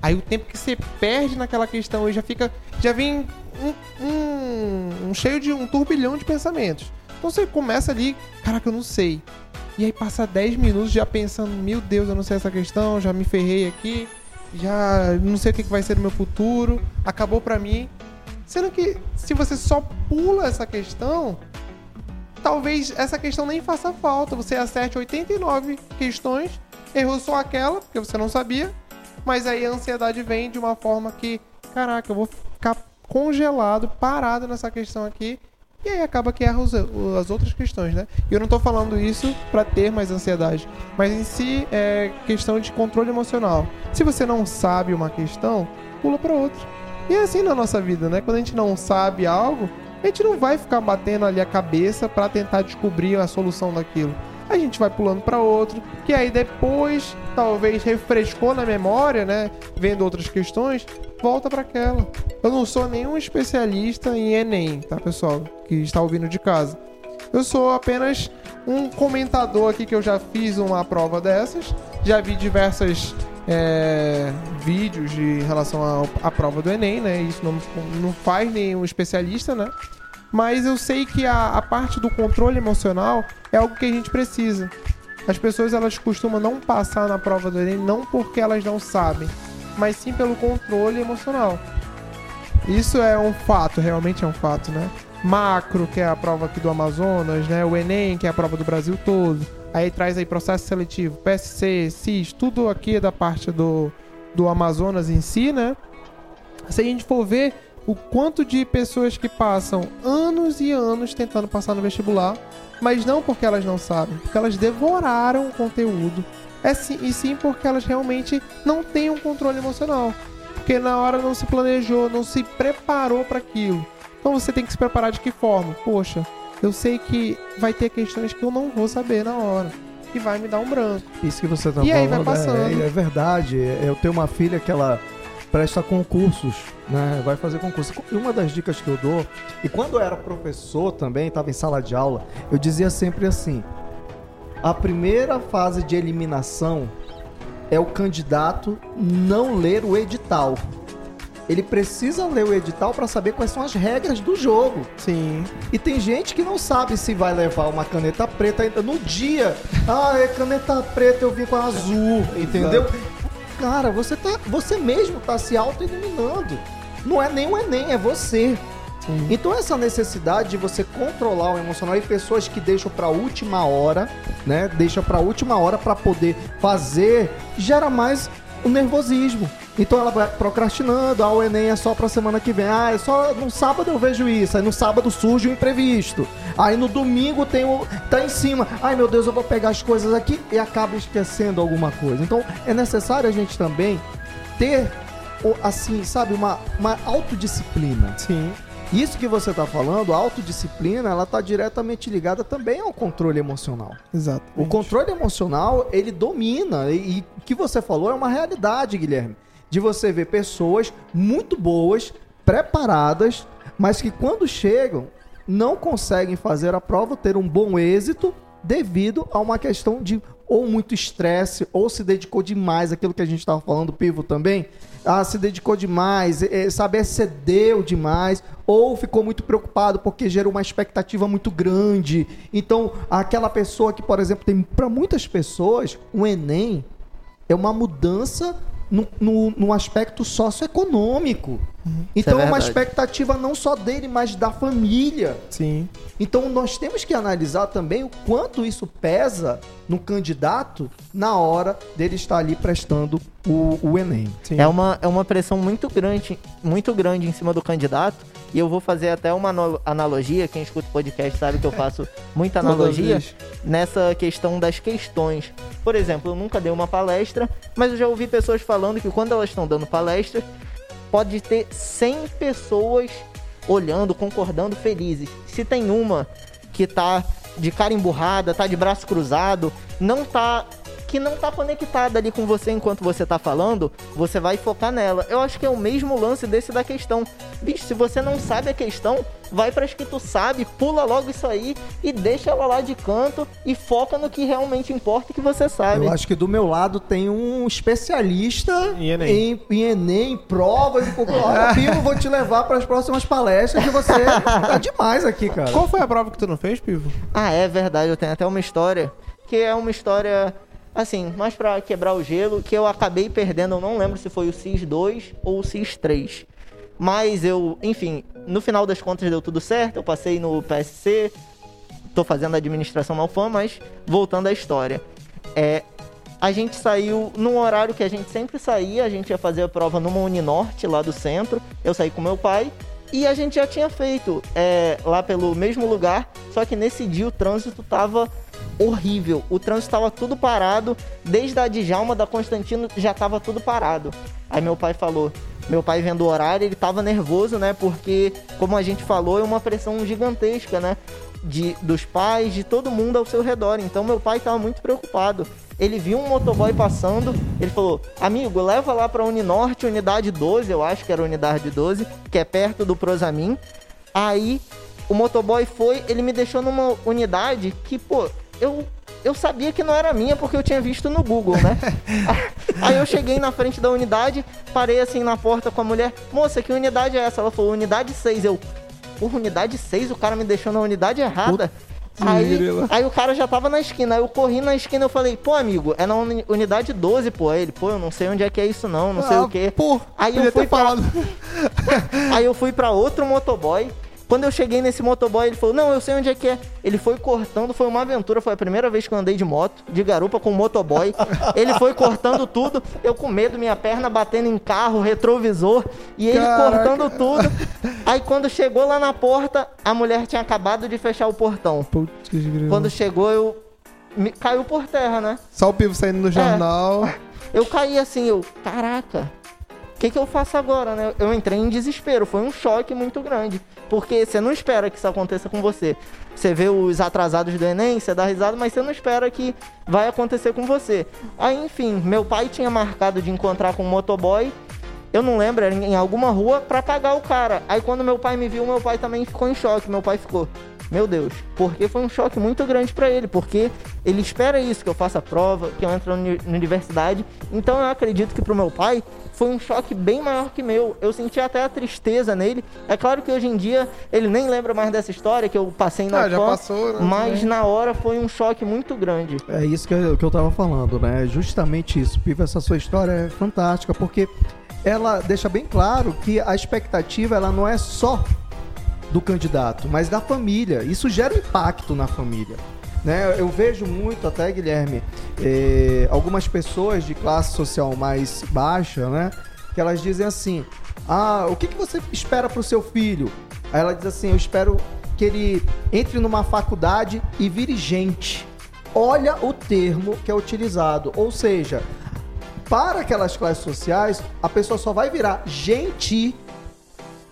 Speaker 1: Aí o tempo que você perde naquela questão e já fica. Já vem um, um, cheio de um turbilhão de pensamentos. Então você começa ali, caraca, eu não sei. E aí passa 10 minutos já pensando, meu Deus, eu não sei essa questão, já me ferrei aqui já não sei o que vai ser no meu futuro, acabou para mim. Sendo que se você só pula essa questão, talvez essa questão nem faça falta. Você acerte 89 questões, errou só aquela, porque você não sabia, mas aí a ansiedade vem de uma forma que, caraca, eu vou ficar congelado, parado nessa questão aqui e aí acaba que erra os, as outras questões, né? E eu não estou falando isso para ter mais ansiedade, mas em si é questão de controle emocional. Se você não sabe uma questão, pula para outra. E é assim na nossa vida, né? Quando a gente não sabe algo, a gente não vai ficar batendo ali a cabeça para tentar descobrir a solução daquilo. a gente vai pulando para outro, que aí depois talvez refrescou na memória, né, vendo outras questões, volta para aquela. Eu não sou nenhum especialista em ENEM, tá, pessoal, que está ouvindo de casa. Eu sou apenas um comentador aqui que eu já fiz uma prova dessas, já vi diversas é, vídeos de relação à prova do Enem, né? Isso não, não faz nenhum especialista, né? Mas eu sei que a, a parte do controle emocional é algo que a gente precisa. As pessoas elas costumam não passar na prova do Enem não porque elas não sabem, mas sim pelo controle emocional. Isso é um fato, realmente é um fato, né? Macro, que é a prova aqui do Amazonas, né? O Enem, que é a prova do Brasil todo Aí traz aí processo seletivo, PSC, CIS, tudo aqui da parte do, do Amazonas em si, né? Se a gente for ver o quanto de pessoas que passam anos e anos tentando passar no vestibular, mas não porque elas não sabem, porque elas devoraram o conteúdo. É sim, e sim porque elas realmente não têm um controle emocional. Porque na hora não se planejou, não se preparou para aquilo. Então você tem que se preparar de que forma? Poxa, eu sei que vai ter questões que eu não vou saber na hora. E vai me dar um branco.
Speaker 3: Isso que você tá
Speaker 1: e
Speaker 3: falando
Speaker 1: aí vai passando.
Speaker 3: É, é verdade. Eu tenho uma filha que ela presta concursos, né? Vai fazer concurso. E uma das dicas que eu dou, e quando eu era professor também, estava em sala de aula, eu dizia sempre assim: a primeira fase de eliminação é o candidato não ler o edital ele precisa ler o edital para saber quais são as regras do jogo.
Speaker 1: Sim.
Speaker 3: E tem gente que não sabe se vai levar uma caneta preta ainda no dia. Ah, é caneta preta, eu vim com a azul, entendeu? Exato. Cara, você tá, você mesmo tá se auto-eliminando. Não é nem o Enem, é você. Sim. Então essa necessidade de você controlar o emocional e pessoas que deixam para última hora, né? Deixa para última hora para poder fazer, gera mais o nervosismo. Então ela vai procrastinando, ah, o Enem é só pra semana que vem. Ah, é só no sábado eu vejo isso. Aí no sábado surge o imprevisto. Aí no domingo tem o. tá em cima. Ai meu Deus, eu vou pegar as coisas aqui e acaba esquecendo alguma coisa. Então é necessário a gente também ter, assim, sabe, uma, uma autodisciplina.
Speaker 1: Sim.
Speaker 3: Isso que você está falando, a autodisciplina, ela está diretamente ligada também ao controle emocional.
Speaker 1: Exato.
Speaker 3: O controle emocional, ele domina. E o que você falou é uma realidade, Guilherme. De você ver pessoas muito boas, preparadas, mas que quando chegam, não conseguem fazer a prova, ter um bom êxito, devido a uma questão de ou muito estresse, ou se dedicou demais, aquilo que a gente estava falando, Pivo também, ah, se dedicou demais, é, sabe, excedeu demais, ou ficou muito preocupado porque gerou uma expectativa muito grande. Então, aquela pessoa que, por exemplo, tem para muitas pessoas, o Enem é uma mudança no, no, no aspecto socioeconômico. Uhum. Então é, é, uma expectativa não só dele, mas da família.
Speaker 1: Sim.
Speaker 3: Então nós temos que analisar também o quanto isso pesa no candidato na hora dele estar ali prestando o, o Enem.
Speaker 2: Sim. É uma, é uma pressão muito grande, muito grande em cima do candidato. E eu vou fazer até uma analogia. Quem escuta o podcast sabe que eu faço muita analogia nessa questão das questões. Por exemplo, eu nunca dei uma palestra, mas eu já ouvi pessoas falando que quando elas estão dando palestra, pode ter 100 pessoas olhando, concordando, felizes. Se tem uma que tá de cara emburrada, tá de braço cruzado, não tá que não tá conectada ali com você enquanto você tá falando, você vai focar nela. Eu acho que é o mesmo lance desse da questão. Bicho, se você não sabe a questão, vai para as que tu sabe, pula logo isso aí e deixa ela lá de canto e foca no que realmente importa que você sabe.
Speaker 3: Eu acho que do meu lado tem um especialista em Enem, em, em, Enem, em provas e Pivo, vou te levar para as próximas palestras que você tá demais aqui, cara.
Speaker 1: Qual foi a prova que tu não fez, Pivo?
Speaker 2: Ah, é verdade, eu tenho até uma história que é uma história assim, mais para quebrar o gelo, que eu acabei perdendo, eu não lembro se foi o CIS 2 ou o CIS 3. Mas eu, enfim, no final das contas deu tudo certo, eu passei no PSC, tô fazendo administração na UFAM, mas voltando à história. É, a gente saiu num horário que a gente sempre saía, a gente ia fazer a prova numa Uninorte lá do centro, eu saí com meu pai, e a gente já tinha feito é, lá pelo mesmo lugar, só que nesse dia o trânsito tava horrível. O trânsito estava tudo parado, desde a Djalma da Constantino já estava tudo parado. Aí meu pai falou, meu pai vendo o horário, ele estava nervoso, né? Porque, como a gente falou, é uma pressão gigantesca, né? de, dos pais, de todo mundo ao seu redor. Então meu pai estava muito preocupado. Ele viu um motoboy passando, ele falou: Amigo, leva lá para Uninorte, unidade 12, eu acho que era unidade 12, que é perto do Prosamin. Aí o motoboy foi, ele me deixou numa unidade que, pô, eu eu sabia que não era minha porque eu tinha visto no Google, né? Aí eu cheguei na frente da unidade, parei assim na porta com a mulher, moça, que unidade é essa? Ela falou, unidade 6. Eu, porra, unidade 6? O cara me deixou na unidade errada. Aí, aí o cara já tava na esquina, aí eu corri na esquina eu falei, pô, amigo, é na uni unidade 12, pô. Aí ele, pô, eu não sei onde é que é isso não, não ah, sei o quê.
Speaker 1: Pô,
Speaker 2: aí eu fui pra... aí eu fui pra outro motoboy, quando eu cheguei nesse motoboy, ele falou: Não, eu sei onde é que é. Ele foi cortando, foi uma aventura. Foi a primeira vez que eu andei de moto, de garupa com motoboy. ele foi cortando tudo, eu com medo, minha perna batendo em carro, retrovisor, e ele Caraca. cortando tudo. Aí quando chegou lá na porta, a mulher tinha acabado de fechar o portão. Putz, quando chegou, eu. Me... Caiu por terra, né?
Speaker 1: Só o pivo saindo no é. jornal.
Speaker 2: É. Eu caí assim, eu. Caraca que, que eu faço agora, né? Eu entrei em desespero, foi um choque muito grande. Porque você não espera que isso aconteça com você. Você vê os atrasados do Enem, você dá risada, mas você não espera que vai acontecer com você. Aí, enfim, meu pai tinha marcado de encontrar com um motoboy. Eu não lembro, era em alguma rua, para pagar o cara. Aí quando meu pai me viu, meu pai também ficou em choque. Meu pai ficou, meu Deus, porque foi um choque muito grande para ele, porque ele espera isso, que eu faça a prova, que eu entre na universidade. Então eu acredito que pro meu pai foi um choque bem maior que meu. Eu senti até a tristeza nele. É claro que hoje em dia ele nem lembra mais dessa história que eu passei na ah,
Speaker 1: já passou, né?
Speaker 2: mas na hora foi um choque muito grande.
Speaker 3: É isso que eu, que eu tava falando, né? Justamente isso. Piva, essa sua história é fantástica, porque ela deixa bem claro que a expectativa ela não é só do candidato, mas da família. Isso gera impacto na família. Né? Eu vejo muito até, Guilherme, eh, algumas pessoas de classe social mais baixa, né? Que elas dizem assim: Ah, o que, que você espera para o seu filho? Aí ela diz assim: Eu espero que ele entre numa faculdade e vire gente. Olha o termo que é utilizado. Ou seja, para aquelas classes sociais, a pessoa só vai virar gente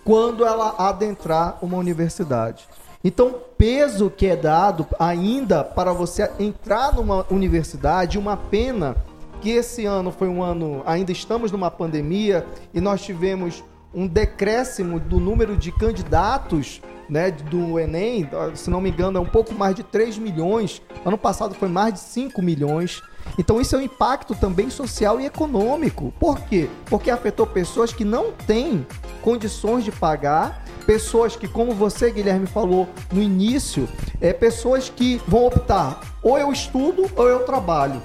Speaker 3: quando ela adentrar uma universidade. Então, o peso que é dado ainda para você entrar numa universidade, uma pena que esse ano foi um ano, ainda estamos numa pandemia e nós tivemos um decréscimo do número de candidatos né, do Enem, se não me engano, é um pouco mais de 3 milhões. Ano passado foi mais de 5 milhões. Então isso é um impacto também social e econômico. Por quê? Porque afetou pessoas que não têm condições de pagar, pessoas que, como você, Guilherme, falou no início, é pessoas que vão optar ou eu estudo ou eu trabalho.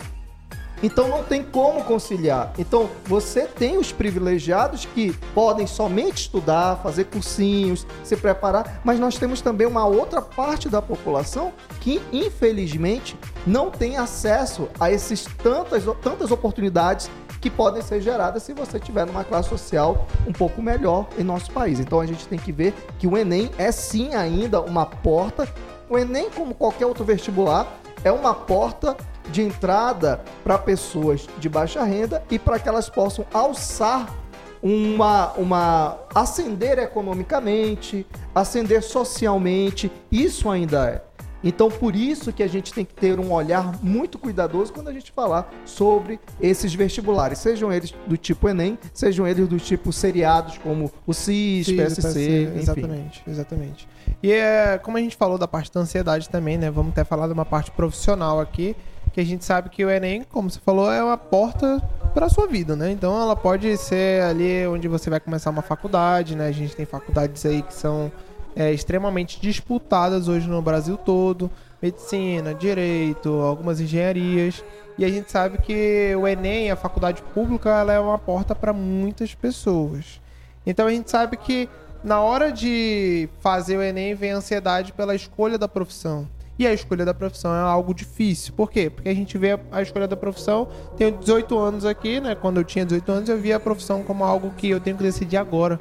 Speaker 3: Então não tem como conciliar. Então você tem os privilegiados que podem somente estudar, fazer cursinhos, se preparar, mas nós temos também uma outra parte da população que infelizmente não tem acesso a esses tantas tantas oportunidades que podem ser geradas se você tiver numa classe social um pouco melhor em nosso país. Então a gente tem que ver que o Enem é sim ainda uma porta. O Enem, como qualquer outro vestibular, é uma porta de entrada para pessoas de baixa renda e para que elas possam alçar uma, uma ascender economicamente, ascender socialmente. Isso ainda é. Então, por isso que a gente tem que ter um olhar muito cuidadoso quando a gente falar sobre esses vestibulares, sejam eles do tipo Enem, sejam eles do tipo seriados como o CIS, CIS PSC, PSC.
Speaker 1: Exatamente, exatamente. E é, como a gente falou da parte da ansiedade também, né? Vamos até falar de uma parte profissional aqui que a gente sabe que o Enem, como você falou, é uma porta para a sua vida, né? Então ela pode ser ali onde você vai começar uma faculdade, né? A gente tem faculdades aí que são é, extremamente disputadas hoje no Brasil todo, medicina, direito, algumas engenharias. E a gente sabe que o Enem, a faculdade pública, ela é uma porta para muitas pessoas. Então a gente sabe que na hora de fazer o Enem vem a ansiedade pela escolha da profissão. E a escolha da profissão é algo difícil. Por quê? Porque a gente vê a escolha da profissão. Tenho 18 anos aqui, né? Quando eu tinha 18 anos, eu via a profissão como algo que eu tenho que decidir agora.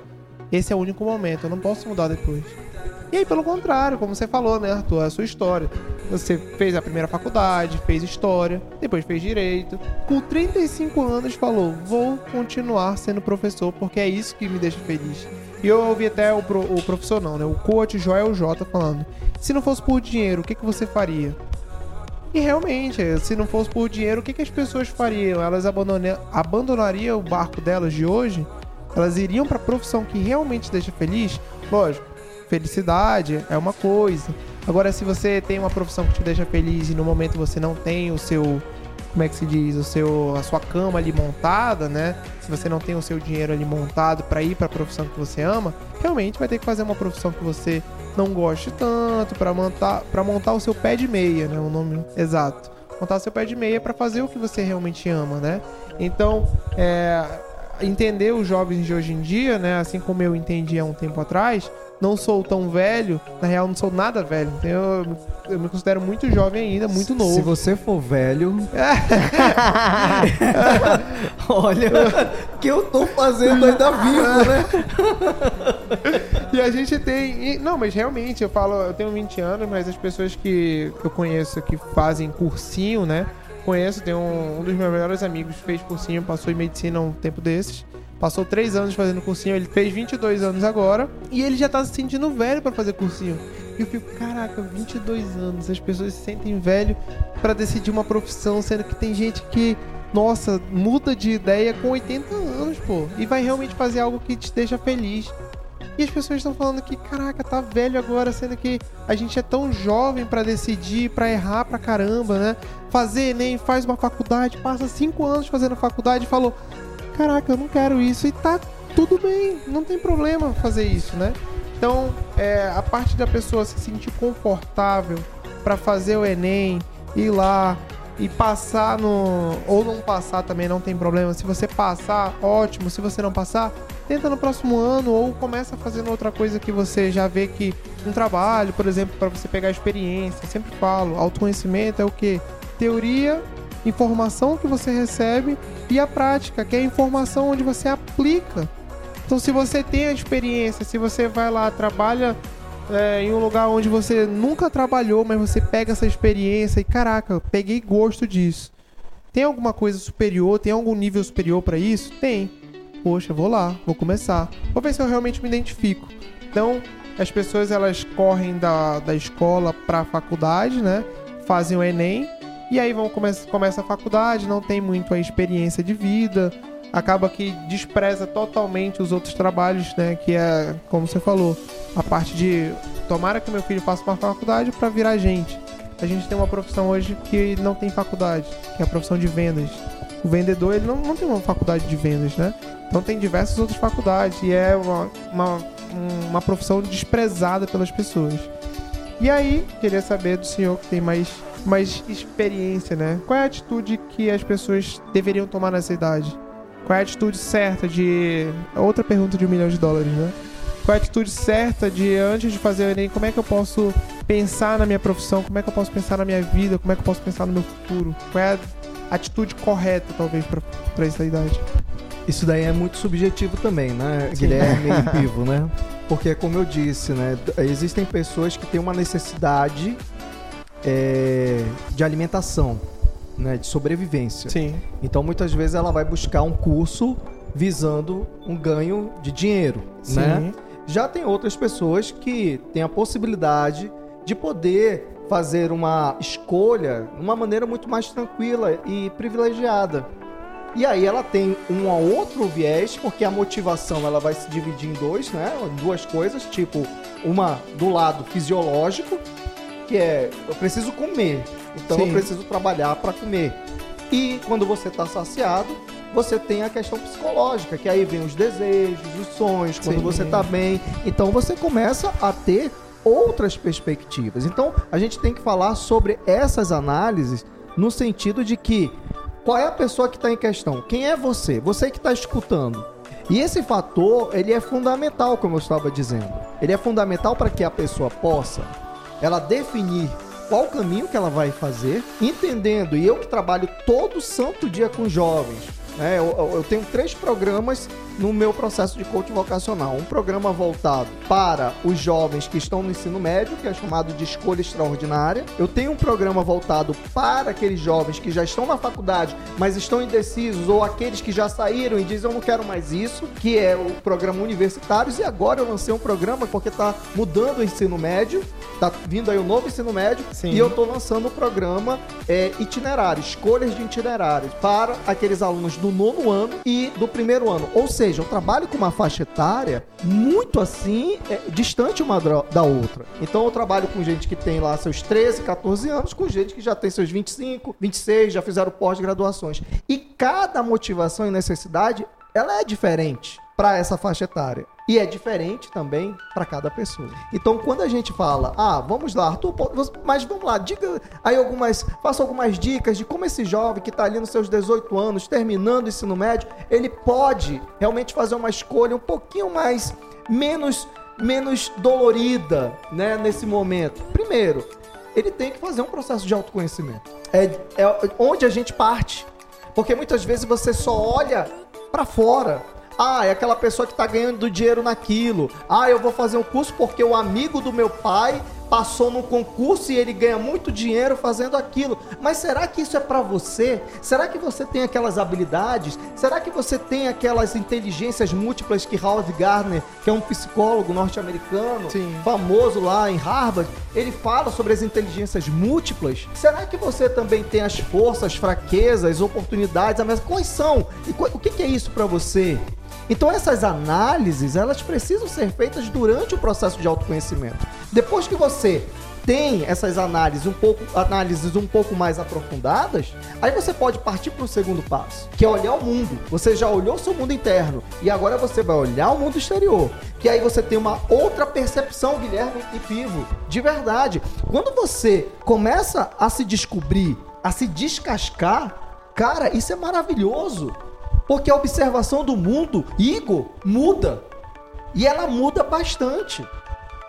Speaker 1: Esse é o único momento, eu não posso mudar depois. E aí, pelo contrário, como você falou, né, Arthur? A sua história. Você fez a primeira faculdade, fez história, depois fez direito. Com 35 anos, falou: vou continuar sendo professor porque é isso que me deixa feliz. E eu ouvi até o, pro, o professor, não, né? O coach Joel J falando: se não fosse por dinheiro, o que, que você faria? E realmente, se não fosse por dinheiro, o que, que as pessoas fariam? Elas abandonariam o barco delas de hoje? Elas iriam para a profissão que realmente deixa feliz? Lógico, felicidade é uma coisa. Agora, se você tem uma profissão que te deixa feliz e no momento você não tem o seu como é que se diz, o seu, a sua cama ali montada, né? Se você não tem o seu dinheiro ali montado para ir para a profissão que você ama, realmente vai ter que fazer uma profissão que você não goste tanto para montar, para montar o seu pé de meia, né? O nome exato. Montar seu pé de meia para fazer o que você realmente ama, né? Então, é, entender os jovens de hoje em dia, né? Assim como eu entendi há um tempo atrás, não sou tão velho, na real não sou nada velho. Eu, eu me considero muito jovem ainda, muito novo.
Speaker 3: Se você for velho. Olha, que eu tô fazendo ainda vivo, né?
Speaker 1: e a gente tem. E, não, mas realmente, eu falo, eu tenho 20 anos, mas as pessoas que eu conheço que fazem cursinho, né? Conheço, tem um, um dos meus melhores amigos fez cursinho, passou em medicina um tempo desses. Passou três anos fazendo cursinho, ele fez 22 anos agora e ele já tá se sentindo velho para fazer cursinho. E eu fico, caraca, 22 anos, as pessoas se sentem velho para decidir uma profissão, sendo que tem gente que, nossa, muda de ideia com 80 anos, pô, e vai realmente fazer algo que te deixa feliz. E as pessoas estão falando que, caraca, tá velho agora, sendo que a gente é tão jovem para decidir, para errar pra caramba, né? Fazer Enem, faz uma faculdade, passa cinco anos fazendo faculdade e falou: caraca, eu não quero isso. E tá tudo bem, não tem problema fazer isso, né? Então, é, a parte da pessoa se sentir confortável para fazer o Enem, ir lá e passar no. Ou não passar também, não tem problema. Se você passar, ótimo. Se você não passar, tenta no próximo ano ou começa fazendo outra coisa que você já vê que um trabalho, por exemplo, para você pegar experiência. sempre falo, autoconhecimento é o que? Teoria informação que você recebe e a prática, que é a informação onde você aplica. Então, se você tem a experiência, se você vai lá, trabalha é, em um lugar onde você nunca trabalhou, mas você pega essa experiência e caraca, peguei gosto disso. Tem alguma coisa superior? Tem algum nível superior para isso? Tem. Poxa, vou lá, vou começar. Vou ver se eu realmente me identifico. Então, as pessoas elas correm da, da escola para a faculdade, né? Fazem o Enem e aí vão come começa a faculdade, não tem muito a experiência de vida, acaba que despreza totalmente os outros trabalhos, né? Que é, como você falou, a parte de tomara que meu filho faça uma faculdade para virar gente. A gente tem uma profissão hoje que não tem faculdade, que é a profissão de vendas. O vendedor ele não, não tem uma faculdade de vendas, né? Então tem diversas outras faculdades e é uma, uma, uma profissão desprezada pelas pessoas. E aí, queria saber do senhor que tem mais mais experiência, né? Qual é a atitude que as pessoas deveriam tomar nessa idade? Qual é a atitude certa de. Outra pergunta de um milhão de dólares, né? Qual é a atitude certa de, antes de fazer o Enem, como é que eu posso pensar na minha profissão? Como é que eu posso pensar na minha vida? Como é que eu posso pensar no meu futuro? Qual é a atitude correta, talvez, para essa idade?
Speaker 3: Isso daí é muito subjetivo também, né, Sim. Guilherme e Pivo, né? Porque, como eu disse, né, existem pessoas que têm uma necessidade é, de alimentação, né, de sobrevivência.
Speaker 1: Sim.
Speaker 3: Então muitas vezes ela vai buscar um curso visando um ganho de dinheiro, Sim. né? Já tem outras pessoas que têm a possibilidade de poder fazer uma escolha de uma maneira muito mais tranquila e privilegiada. E aí ela tem um outro viés, porque a motivação ela vai se dividir em dois, né? Duas coisas, tipo uma do lado fisiológico, que é eu preciso comer, então Sim. eu preciso trabalhar para comer. E quando você está saciado, você tem a questão psicológica, que aí vem os desejos, os sonhos, quando Sim. você está bem. Então você começa a ter outras perspectivas. Então a gente tem que falar sobre essas análises no sentido de que qual é a pessoa que está em questão? Quem é você? Você que está escutando. E esse fator, ele é fundamental, como eu estava dizendo. Ele é fundamental para que a pessoa possa ela definir qual caminho que ela vai fazer, entendendo, e eu que trabalho todo santo dia com jovens, né? Eu, eu tenho três programas no meu processo de coach vocacional. Um programa voltado para os jovens que estão no ensino médio, que é chamado de escolha extraordinária. Eu tenho um programa voltado para aqueles jovens que já estão na faculdade, mas estão indecisos, ou aqueles que já saíram e dizem eu não quero mais isso, que é o programa universitários. E agora eu lancei um programa porque está mudando o ensino médio, está vindo aí o novo ensino médio,
Speaker 1: Sim.
Speaker 3: e eu estou lançando o programa é, itinerário, escolhas de itinerários para aqueles alunos do nono ano e do primeiro ano. Ou seja, eu trabalho com uma faixa etária muito assim, é, distante uma da outra. Então eu trabalho com gente que tem lá seus 13, 14 anos, com gente que já tem seus 25, 26, já fizeram pós-graduações. E cada motivação e necessidade, ela é diferente para essa faixa etária. E é diferente também para cada pessoa. Então, quando a gente fala, ah, vamos lá, Arthur, mas vamos lá, diga aí algumas, faça algumas dicas de como esse jovem que está ali nos seus 18 anos, terminando o ensino médio, ele pode realmente fazer uma escolha um pouquinho mais, menos, menos dolorida, né, nesse momento. Primeiro, ele tem que fazer um processo de autoconhecimento. É, é onde a gente parte. Porque muitas vezes você só olha pra fora. Ah, é aquela pessoa que tá ganhando dinheiro naquilo. Ah, eu vou fazer um curso porque o amigo do meu pai passou num concurso e ele ganha muito dinheiro fazendo aquilo. Mas será que isso é pra você? Será que você tem aquelas habilidades? Será que você tem aquelas inteligências múltiplas que Howard Gardner, que é um psicólogo norte-americano, famoso lá em Harvard, ele fala sobre as inteligências múltiplas. Será que você também tem as forças, fraquezas, oportunidades? Mas quais são? E o que que é isso pra você? Então essas análises, elas precisam ser feitas durante o processo de autoconhecimento. Depois que você tem essas análises um pouco, análises um pouco mais aprofundadas, aí você pode partir para o segundo passo, que é olhar o mundo. Você já olhou seu mundo interno e agora você vai olhar o mundo exterior. Que aí você tem uma outra percepção, Guilherme e Pivo, de verdade. Quando você começa a se descobrir, a se descascar, cara, isso é maravilhoso. Porque a observação do mundo, Igor, muda. E ela muda bastante.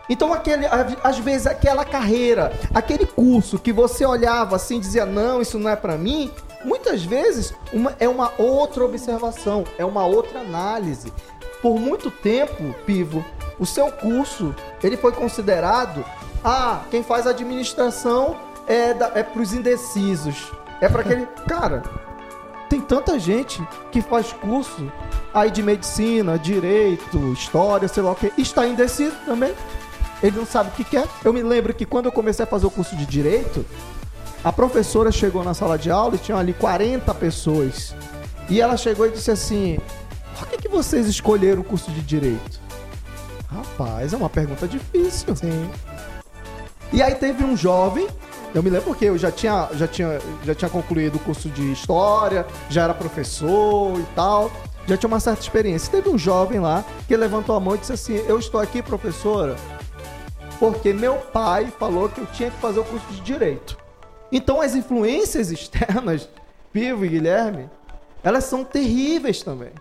Speaker 3: Então, aquele, às vezes, aquela carreira, aquele curso que você olhava assim e dizia, não, isso não é pra mim, muitas vezes uma- é uma outra observação, é uma outra análise. Por muito tempo, Pivo, o seu curso, ele foi considerado, ah, quem faz administração é, da, é pros indecisos. É para aquele... Cara, tem tanta gente que faz curso aí de medicina, direito, história, sei lá o que, está indeciso também. Ele não sabe o que quer. Eu me lembro que quando eu comecei a fazer o curso de direito, a professora chegou na sala de aula e tinha ali 40 pessoas. E ela chegou e disse assim: Por que, que vocês escolheram o curso de direito? Rapaz, é uma pergunta difícil.
Speaker 1: Sim.
Speaker 3: E aí teve um jovem, eu me lembro porque eu já tinha, já tinha, já tinha concluído o curso de história, já era professor e tal, já tinha uma certa experiência. Teve um jovem lá que levantou a mão e disse assim: Eu estou aqui, professora, porque meu pai falou que eu tinha que fazer o curso de direito. Então as influências externas, Pivo e Guilherme, elas são terríveis também.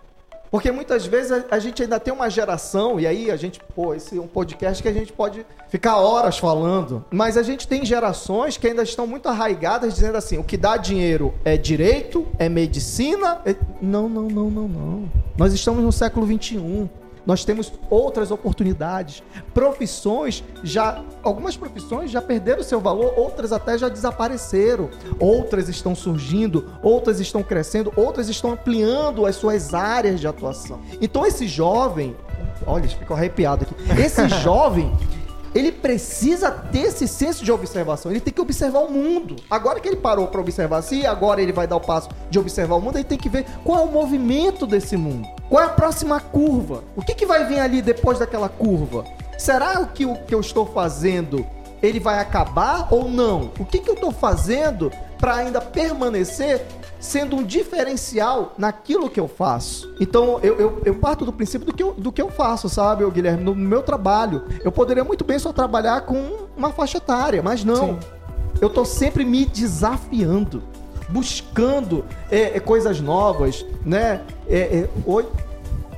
Speaker 3: Porque muitas vezes a, gente ainda tem uma geração, e aí a gente, pô, esse é um podcast que a gente pode ficar horas falando, mas a gente tem gerações que ainda estão muito arraigadas dizendo assim: o que dá dinheiro é direito, é medicina. é- Não, não, não, não, não. Nós estamos no século XXI. Nós temos outras oportunidades. Profissões já. Algumas profissões já perderam seu valor, outras até já desapareceram. Outras estão surgindo, outras estão crescendo, outras estão ampliando as suas áreas de atuação. Então esse jovem. Olha, ficou arrepiado aqui. Esse jovem. Ele precisa ter esse senso de observação. Ele tem que observar o mundo. Agora que ele parou para observar se agora ele vai dar o passo de observar o mundo, ele tem que ver qual é o movimento desse mundo. Qual é a próxima curva? O que, que vai vir ali depois daquela curva? Será que o que eu estou fazendo ele vai acabar ou não? O que, que eu estou fazendo para ainda permanecer sendo um diferencial naquilo que eu faço? Então, eu, eu, eu parto do princípio do que eu, do que eu faço, sabe, Guilherme? No meu trabalho. Eu poderia muito bem só trabalhar com uma faixa etária, mas não.
Speaker 1: Sim.
Speaker 3: Eu tô sempre me desafiando, buscando é, é, coisas novas, né? É, é, oi?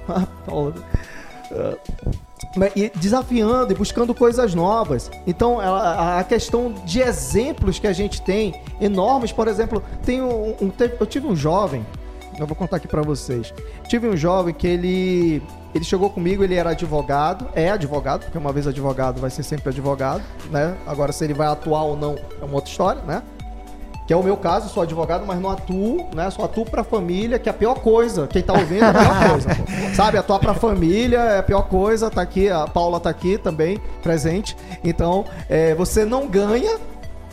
Speaker 3: E desafiando e buscando coisas novas. Então, a, a questão de exemplos que a gente tem, enormes, por exemplo, tem um, um- eu tive um jovem Eu vou contar aqui para vocês. Tive um jovem que ele ele chegou comigo, ele era advogado, é advogado, porque uma vez advogado vai ser sempre advogado, né? Agora se ele vai atuar ou não é uma outra história, né? Que é o meu caso, sou advogado, mas não atuo, né? Só atuo pra família, que é a pior coisa. Quem tá ouvindo é a pior coisa. Pô. Sabe, atuar pra família é a pior coisa. Tá aqui, a Paula tá aqui também, presente. Então, é, você não ganha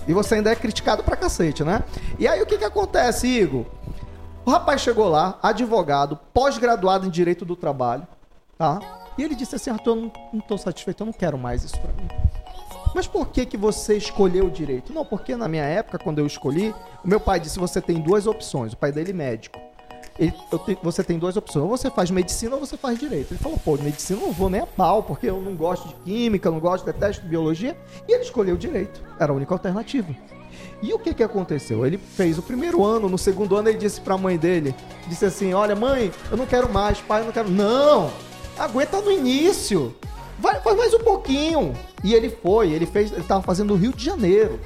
Speaker 3: e você ainda é criticado pra cacete, né? E aí o que que acontece, Igor? O rapaz chegou lá, advogado, pós-graduado em Direito do Trabalho, tá? E ele disse assim, Arthur, eu não, não tô satisfeito, eu não quero mais isso pra mim. Mas por que, que você escolheu direito? Não, porque na minha época, quando eu escolhi, o meu pai disse: você tem duas opções. O pai dele é médico. Ele, te, você tem duas opções. Ou você faz medicina ou você faz direito. Ele falou: pô, medicina eu não vou nem a pau, porque eu não gosto de química, não gosto, detesto biologia. E ele escolheu direito. Era a única alternativa. E o que que aconteceu? Ele fez o primeiro ano, no segundo ano ele disse para a mãe dele, disse assim: "Olha, mãe, eu não quero mais, pai, eu não quero". Não! Aguenta no início. Vai, faz mais um pouquinho. E ele foi, ele fez, ele estava fazendo o Rio de Janeiro.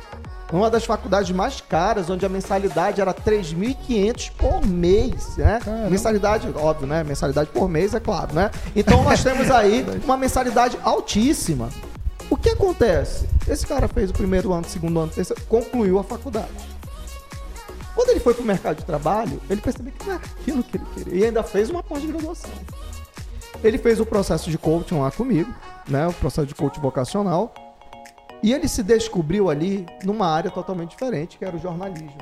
Speaker 3: Uma das faculdades mais caras, onde a mensalidade era 3.500 por mês, né? Caramba. Mensalidade, óbvio, né? Mensalidade por mês, é claro, né? Então nós temos aí uma mensalidade altíssima. O que acontece? Esse cara fez o primeiro ano, segundo ano, terceiro, concluiu a faculdade. Quando ele foi para o mercado de trabalho, ele percebeu que não era aquilo que ele queria. E ainda fez uma pós-graduação. Ele fez o processo de coaching lá comigo, né? O processo de coaching vocacional. E ele se descobriu ali numa área totalmente diferente, que era o jornalismo.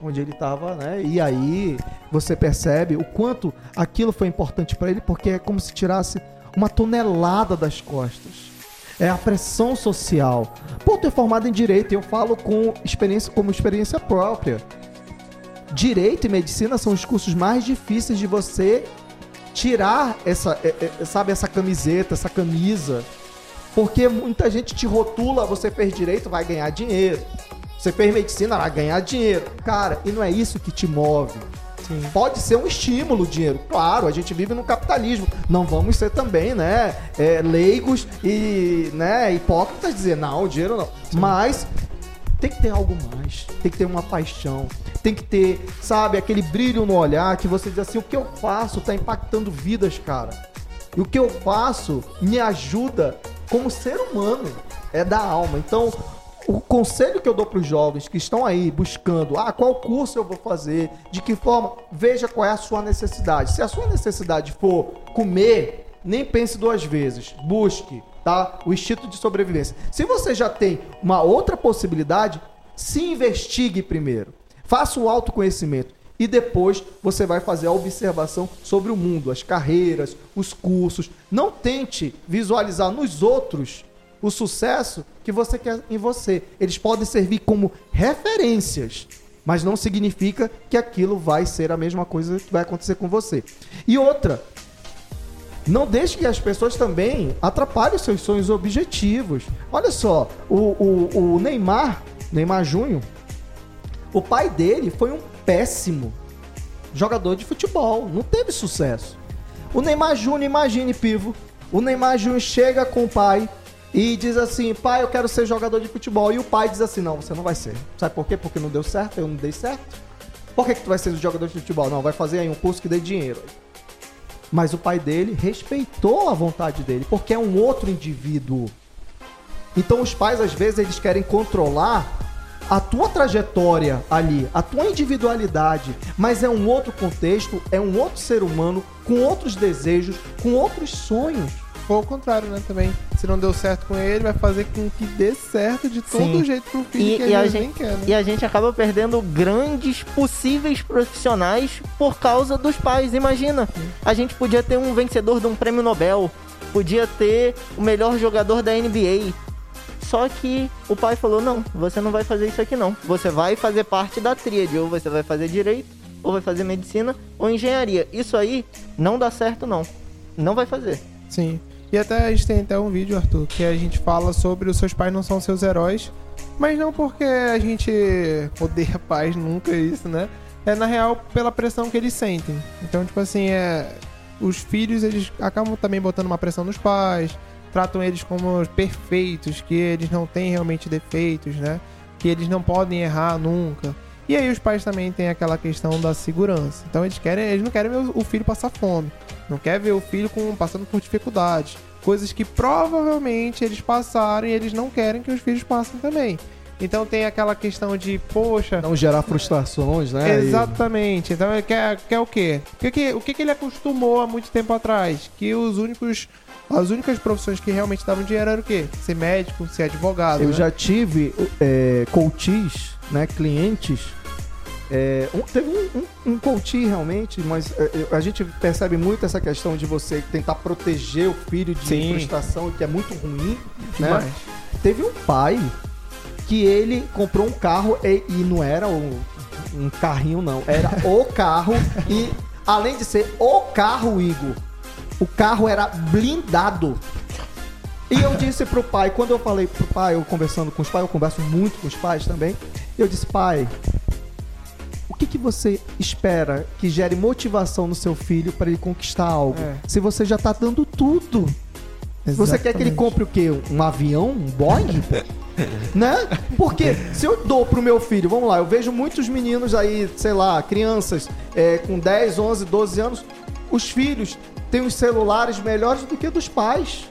Speaker 3: Onde ele estava, né? E aí você percebe o quanto aquilo foi importante para ele, porque é como se tirasse uma tonelada das costas. É a pressão social. Pô, é formado em direito, e eu falo com experiência, como experiência própria. Direito e medicina são os cursos mais difíceis de você tirar essa, é, é, sabe, essa camiseta, essa camisa. Porque muita gente te rotula, você fez direito, vai ganhar dinheiro. Você fez medicina, vai ganhar dinheiro. Cara, e não é isso que te move. Sim. Pode ser um estímulo o dinheiro. Claro, a gente vive no capitalismo. Não vamos ser também, né, é, leigos e né, hipócritas dizer, não, o dinheiro não. Sim. Mas tem que ter algo mais, tem que ter uma paixão, tem que ter, sabe, aquele brilho no olhar que você diz assim: o que eu faço está impactando vidas, cara. E o que eu faço me ajuda como ser humano, é da alma. Então, o conselho que eu dou para os jovens que estão aí buscando, ah, qual curso eu vou fazer, de que forma, veja qual é a sua necessidade. Se a sua necessidade for comer, nem pense duas vezes, busque tá? O instinto de sobrevivência. Se você já tem uma outra possibilidade, se investigue primeiro. Faça o autoconhecimento e depois você vai fazer a observação sobre o mundo, as carreiras, os cursos. Não tente visualizar nos outros o sucesso que você quer em você. Eles podem servir como referências, mas não significa que aquilo vai ser a mesma coisa que vai acontecer com você. E outra, não deixe que as pessoas também atrapalhem seus sonhos objetivos. Olha só, o, o, o Neymar, Neymar Júnior, o pai dele foi um péssimo jogador de futebol, não teve sucesso. O Neymar Júnior, imagine, Pivo, o Neymar Júnior chega com o pai e diz assim: pai, eu quero ser jogador de futebol. E o pai diz assim: não, você não vai ser. Sabe por quê? Porque não deu certo, eu não dei certo. Por que, que tu vai ser jogador de futebol? Não, vai fazer aí um curso que dê dinheiro. Mas o pai dele respeitou a vontade dele, porque é um outro indivíduo. Então os pais às vezes eles querem controlar a tua trajetória ali, a tua individualidade, mas é um outro contexto, é um outro ser humano com outros desejos, com outros sonhos.
Speaker 1: Ou ao contrário, né, também. Se não deu certo com ele, vai fazer com que dê certo de todo Sim. jeito pro filho e, que
Speaker 2: e a gente nem quer, né? E a gente acaba perdendo grandes possíveis profissionais por causa dos pais. Imagina, Sim. a gente podia ter um vencedor de um prêmio Nobel, podia ter o melhor jogador da NBA. Só que o pai falou: não, você não vai fazer isso aqui não. Você vai fazer parte da tríade, ou você vai fazer direito, ou vai fazer medicina, ou engenharia. Isso aí não dá certo, não. Não vai fazer.
Speaker 1: Sim. E até a gente tem até um vídeo, Arthur, que a gente fala sobre os seus pais não são seus heróis, mas não porque a gente odeia pais, nunca isso, né? É na real pela pressão que eles sentem. Então, tipo assim, é os filhos eles acabam também botando uma pressão nos pais, tratam eles como perfeitos, que eles não têm realmente defeitos, né? Que eles não podem errar nunca. E aí os pais também têm aquela questão da segurança. Então eles querem, eles não querem ver o filho passar fome. Não quer ver o filho com, passando por dificuldades. Coisas que provavelmente eles passaram e eles não querem que os filhos passem também. Então tem aquela questão de, poxa.
Speaker 3: Não gerar frustrações, né?
Speaker 1: Exatamente. Então ele quer, quer o quê? O que, o que, ele acostumou há muito tempo atrás? Que os únicos. As únicas profissões que realmente davam dinheiro era o quê? Ser médico, ser advogado.
Speaker 3: Eu
Speaker 1: né?
Speaker 3: já tive é, coaches, né? Clientes. É, um, teve um, um, um realmente, mas é, a gente percebe muito essa questão de você tentar proteger o filho de
Speaker 1: Sim.
Speaker 3: frustração, que é muito ruim, né? Teve um pai que ele comprou um carro e, e não era um, um carrinho, não. Era o carro. E além de ser o carro, Igor, o carro era blindado. E eu disse pro pai, quando eu falei pro pai, eu conversando com os pais, eu converso muito com os pais também. Eu disse, pai, que, você espera que gere motivação no seu filho para ele conquistar algo?
Speaker 1: É.
Speaker 3: Se você já tá dando tudo. Você quer que ele
Speaker 1: Exatamente.
Speaker 3: compre o quê? Um avião? Um Boeing? né? Porque se eu dou pro meu filho, vamos lá, eu vejo muitos meninos aí, sei lá, crianças é, com 10, 11, 12 anos, os filhos têm os celulares melhores do que dos pais.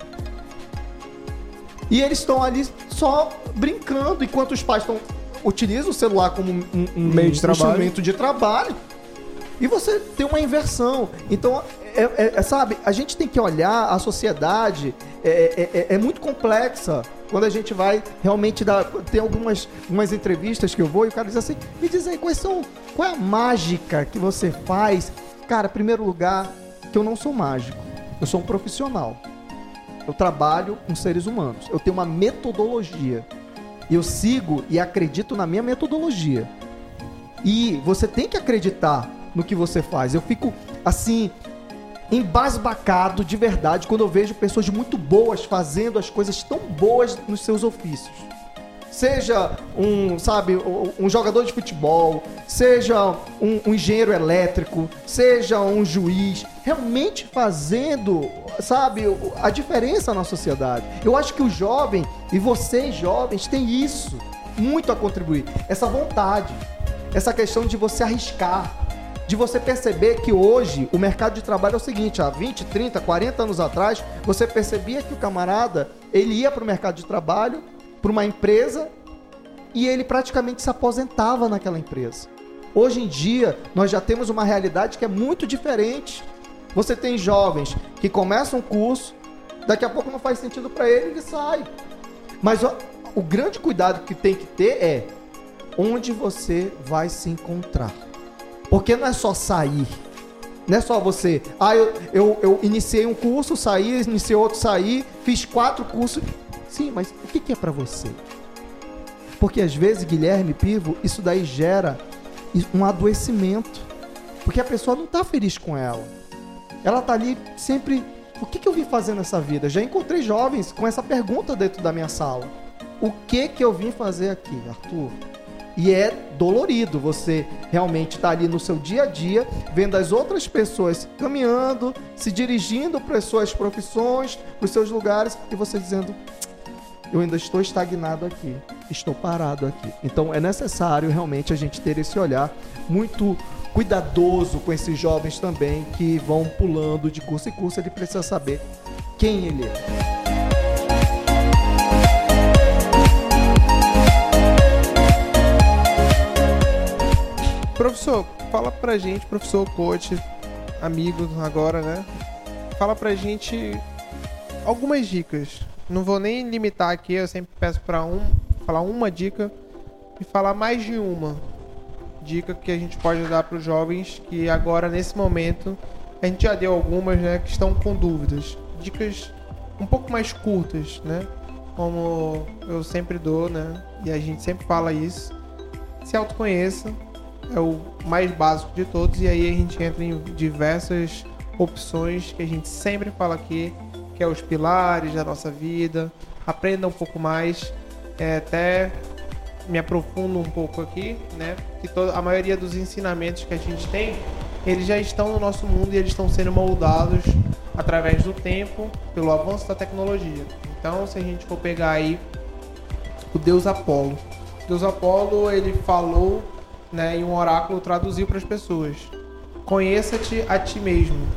Speaker 3: E eles estão ali só brincando, enquanto os pais estão utilizam o celular como um, um- um
Speaker 1: Meio de trabalho.
Speaker 3: instrumento de trabalho. E você tem uma inversão. Então, é, é- é, sabe, a gente tem que olhar a sociedade, é, é- é- é muito complexa. Quando a gente vai realmente dar. Tem algumas, algumas entrevistas que eu vou e o cara diz assim: me diz aí, quais são, qual é a mágica que você faz? Cara, primeiro lugar, que eu não sou mágico, eu sou um profissional. Eu trabalho com seres humanos. Eu tenho uma metodologia. Eu sigo e acredito na minha metodologia. E você tem que acreditar no que você faz. Eu fico assim embasbacado de verdade quando eu vejo pessoas muito boas fazendo as coisas tão boas nos seus ofícios. Seja um, sabe, um jogador de futebol, seja um, um engenheiro elétrico, seja um juiz, realmente fazendo, sabe, a diferença na sociedade. Eu acho que o jovem, e vocês jovens, têm isso muito a contribuir. Essa vontade, essa questão de você arriscar, de você perceber que hoje o mercado de trabalho é o seguinte, há 20, 30, 40 anos atrás, você percebia que o camarada, ele ia para o mercado de trabalho, para uma empresa, e ele praticamente se aposentava naquela empresa. Hoje em dia, nós já temos uma realidade que é muito diferente. Você tem jovens que começam um curso, daqui a pouco não faz sentido para ele, ele sai. Mas ó, o grande cuidado que tem que ter é onde você vai se encontrar. Porque não é só sair. Não é só você. Ah, eu, eu, eu iniciei um curso, saí, iniciei outro, saí, fiz quatro cursos. Sim, mas o que, que é pra você? Porque às vezes, Guilherme Pivo, isso daí gera um adoecimento. Porque a pessoa não tá feliz com ela. Ela tá ali sempre. O que, que eu vim fazer nessa vida? Já encontrei jovens com essa pergunta dentro da minha sala. O que que eu vim fazer aqui, Arthur? E é dolorido você realmente estar ali no seu dia a dia, vendo as outras pessoas caminhando, se dirigindo para as suas profissões, para os seus lugares, e você dizendo: eu ainda estou estagnado aqui, estou parado aqui. Então é necessário realmente a gente ter esse olhar muito cuidadoso com esses jovens também que vão pulando de curso em curso. Ele precisa saber quem ele é.
Speaker 1: Professor, fala pra gente, professor, coach, amigo agora, né? Fala pra gente algumas dicas. Não vou nem limitar aqui, eu sempre peço pra um falar uma dica e falar mais de uma dica que a gente pode dar para os jovens que agora nesse momento a gente já deu algumas, né, que estão com dúvidas. Dicas um pouco mais curtas, né? Como eu sempre dou, né? E a gente sempre fala isso. Se autoconheça, é o mais básico de todos e aí a gente entra em diversas opções que a gente sempre fala aqui, que é os pilares da nossa vida. Aprenda um pouco mais, é, até me aprofundo um pouco aqui, né? Que toda, a maioria dos ensinamentos que a gente tem, eles já estão no nosso mundo e eles estão sendo moldados através do tempo, pelo avanço da tecnologia. Então, se a gente for pegar aí o Deus Apolo, Deus Apolo ele falou né, e um oráculo traduziu para as pessoas: Conheça-te a ti mesmo.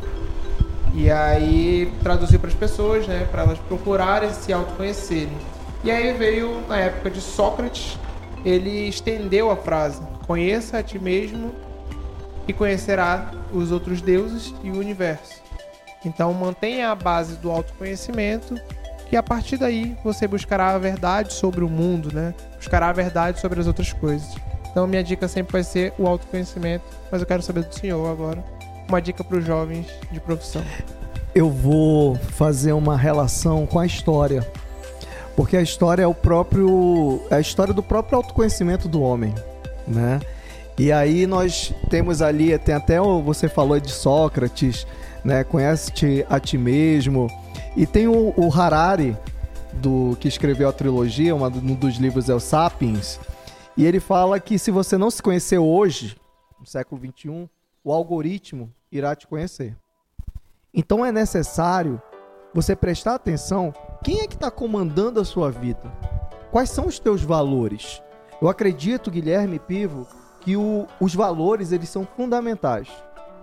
Speaker 1: E aí traduziu para as pessoas, né, para elas procurarem se autoconhecerem. E aí veio na época de Sócrates, ele estendeu a frase: Conheça a ti mesmo e conhecerá os outros deuses e o universo. Então mantenha a base do autoconhecimento e a partir daí você buscará a verdade sobre o mundo, né? Buscará a verdade sobre as outras coisas. Então minha dica sempre vai ser o autoconhecimento, mas eu quero saber do senhor agora. Uma dica para os jovens de profissão.
Speaker 3: Eu vou fazer uma relação com a história. Porque a história é o próprio é a história do próprio autoconhecimento do homem, né? E aí nós temos ali, tem até você falou de Sócrates, né? Conhece-te a ti mesmo. E tem o, o, Harari, do que escreveu a trilogia, uma, um dos livros é o Sapiens, e ele fala que se você não se conhecer hoje, no século XXI, o algoritmo irá te conhecer. Então é necessário você prestar atenção quem é que está comandando a sua vida. Quais são os teus valores? Eu acredito, Guilherme Pivo, que o, os valores eles são fundamentais,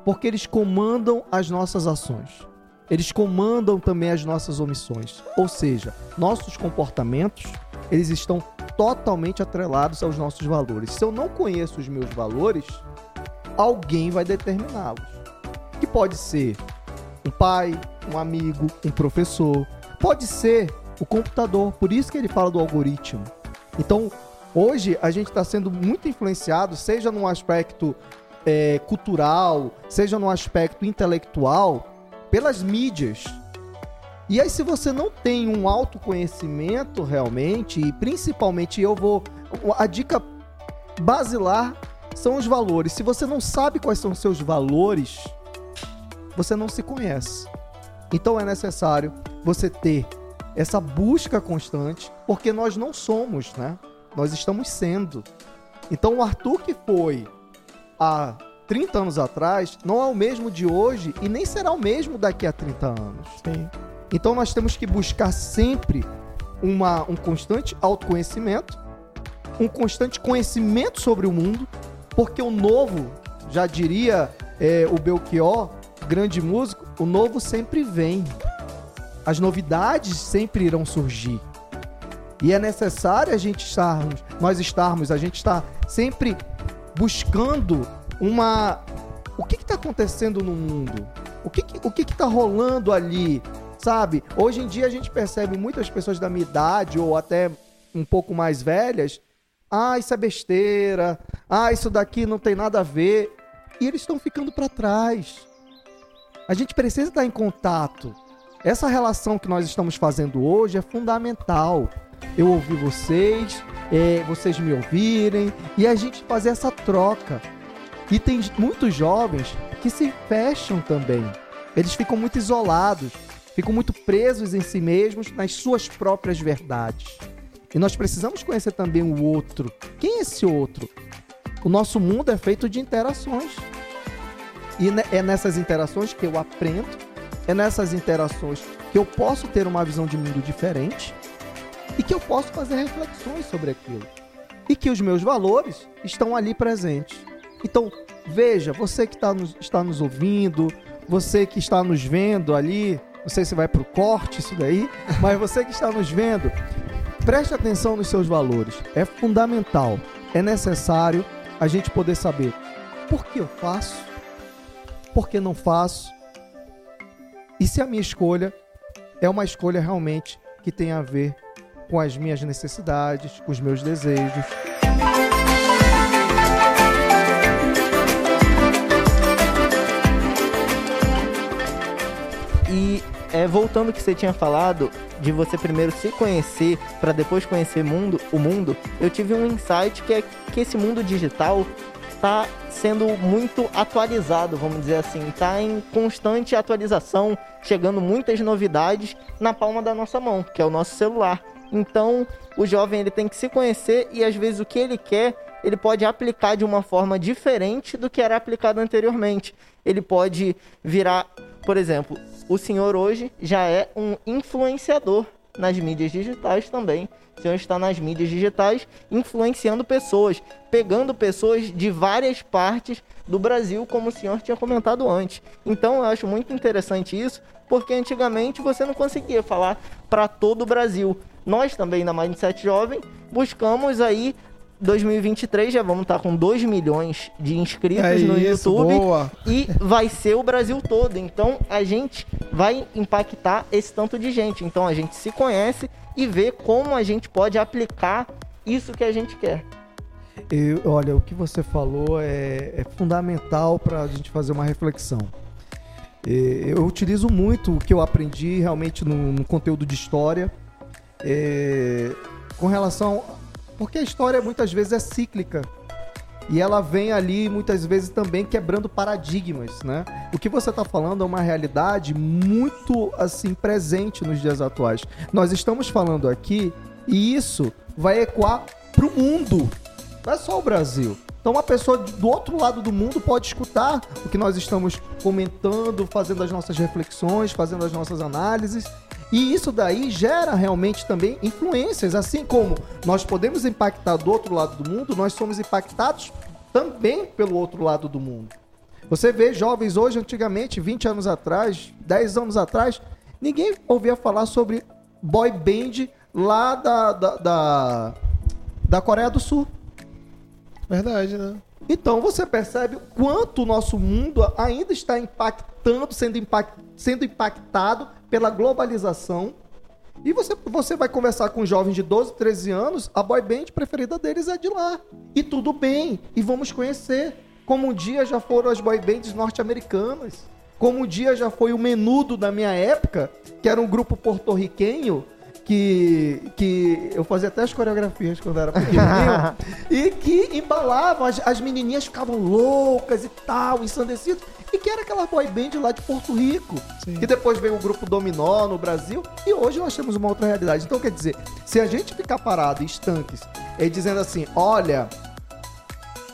Speaker 3: porque eles comandam as nossas ações eles comandam também as nossas omissões. Ou seja, nossos comportamentos, eles estão totalmente atrelados aos nossos valores. Se eu não conheço os meus valores, alguém vai determiná-los. Que pode ser um pai, um amigo, um professor, pode ser o computador. Por isso que ele fala do algoritmo. Então, hoje a gente está sendo muito influenciado, seja num aspecto é, cultural, seja no aspecto intelectual, pelas mídias. E aí, se você não tem um autoconhecimento realmente, e principalmente eu vou. A dica basilar são os valores. Se você não sabe quais são os seus valores, você não se conhece. Então é necessário você ter essa busca constante, porque nós não somos, né? Nós estamos sendo. Então o Arthur que foi há 30 anos atrás não é o mesmo de hoje e nem será o mesmo daqui a 30 anos.
Speaker 1: Sim.
Speaker 3: Então nós temos que buscar sempre uma, um constante autoconhecimento, um constante conhecimento sobre o mundo, porque o novo, já diria é, o Belchior, grande músico, o novo sempre vem. As novidades sempre irão surgir. E é necessário a gente estarmos, nós estarmos, a gente está sempre buscando uma. O que está acontecendo no mundo? O que, que o que está rolando ali? Sabe? Hoje em dia a gente percebe muitas pessoas da minha idade ou até um pouco mais velhas. Ah, isso é besteira. Ah, isso daqui não tem nada a ver. E eles estão ficando para trás. A gente precisa estar em contato. Essa relação que nós estamos fazendo hoje é fundamental. Eu ouvir vocês, é, vocês me ouvirem e a gente fazer essa troca. E tem muitos jovens que se fecham também. Eles ficam muito isolados, ficam muito presos em si mesmos, nas suas próprias verdades. E nós precisamos conhecer também o outro. Quem é esse outro? O nosso mundo é feito de interações. E é nessas interações que eu aprendo, é nessas interações que eu posso ter uma visão de mundo diferente e que eu posso fazer reflexões sobre aquilo. E que os meus valores estão ali presentes. Então, veja, você que está nos, está nos ouvindo, você que está nos vendo ali, não sei se vai para o corte isso daí, mas você que está nos vendo, preste atenção nos seus valores. É fundamental, é necessário a gente poder saber por que eu faço, por que não faço, e se a minha escolha é uma escolha realmente que tem a ver com as minhas necessidades, com os meus desejos.
Speaker 2: E é, voltando ao que você tinha falado, de você primeiro se conhecer para depois conhecer mundo, o mundo, eu tive um insight que é que esse mundo digital está sendo muito atualizado, vamos dizer assim, está em constante atualização, chegando muitas novidades na palma da nossa mão, que é o nosso celular. Então, o jovem ele tem que se conhecer e às vezes o que ele quer, ele pode aplicar de uma forma diferente do que era aplicado anteriormente. Ele pode virar, por exemplo, o senhor hoje já é um influenciador nas mídias digitais também. O senhor está nas mídias digitais influenciando pessoas, pegando pessoas de várias partes do Brasil, como o senhor tinha comentado antes. Então eu acho muito interessante isso, porque antigamente você não conseguia falar para todo o Brasil. Nós também na Mindset Jovem buscamos aí 2023 já vamos estar com 2 milhões de inscritos
Speaker 1: É
Speaker 2: no
Speaker 1: isso,
Speaker 2: YouTube
Speaker 1: boa.
Speaker 2: e vai ser o Brasil todo. Então a gente vai impactar esse tanto de gente. Então a gente se conhece e vê como a gente pode aplicar isso que a gente quer.
Speaker 3: Eu- olha, o que você falou é, é fundamental para a gente fazer uma reflexão. Eu utilizo muito o que eu aprendi realmente no, no conteúdo de história, é, com relação. Porque a história muitas vezes é cíclica. E ela vem ali muitas vezes também quebrando paradigmas, né? O que você está falando é uma realidade muito assim presente nos dias atuais. Nós estamos falando aqui e isso vai ecoar para o mundo, não é só o Brasil. Então uma pessoa do outro lado do mundo pode escutar o que nós estamos comentando, fazendo as nossas reflexões, fazendo as nossas análises. E isso daí gera realmente também influências, assim como nós podemos impactar do outro lado do mundo, nós somos impactados também pelo outro lado do mundo. Você vê jovens hoje, antigamente, 20 anos atrás, 10 anos atrás, ninguém ouvia falar sobre boy band lá da, da, da, da Coreia do Sul.
Speaker 1: Verdade, né?
Speaker 3: Então você percebe o quanto o nosso mundo ainda está impactando, sendo, impact, sendo impactado pela globalização. E você, você vai conversar com jovens de 12, 13 anos, a boy band preferida deles é de lá. E tudo bem, e vamos conhecer. Como um dia já foram as boy bands norte-americanas. Como um dia já foi o Menudo da minha época, que era um grupo porto-riquenho que, que eu fazia até as coreografias quando era pequenininho e que embalavam, as, as menininhas ficavam loucas e tal, ensandecidas, e que era aquela boy band lá de Porto Rico,
Speaker 1: Sim.
Speaker 3: que depois veio o grupo Dominó no Brasil, e hoje nós temos uma outra realidade. Então, quer dizer, se a gente ficar parado, estanques, e dizendo assim, olha,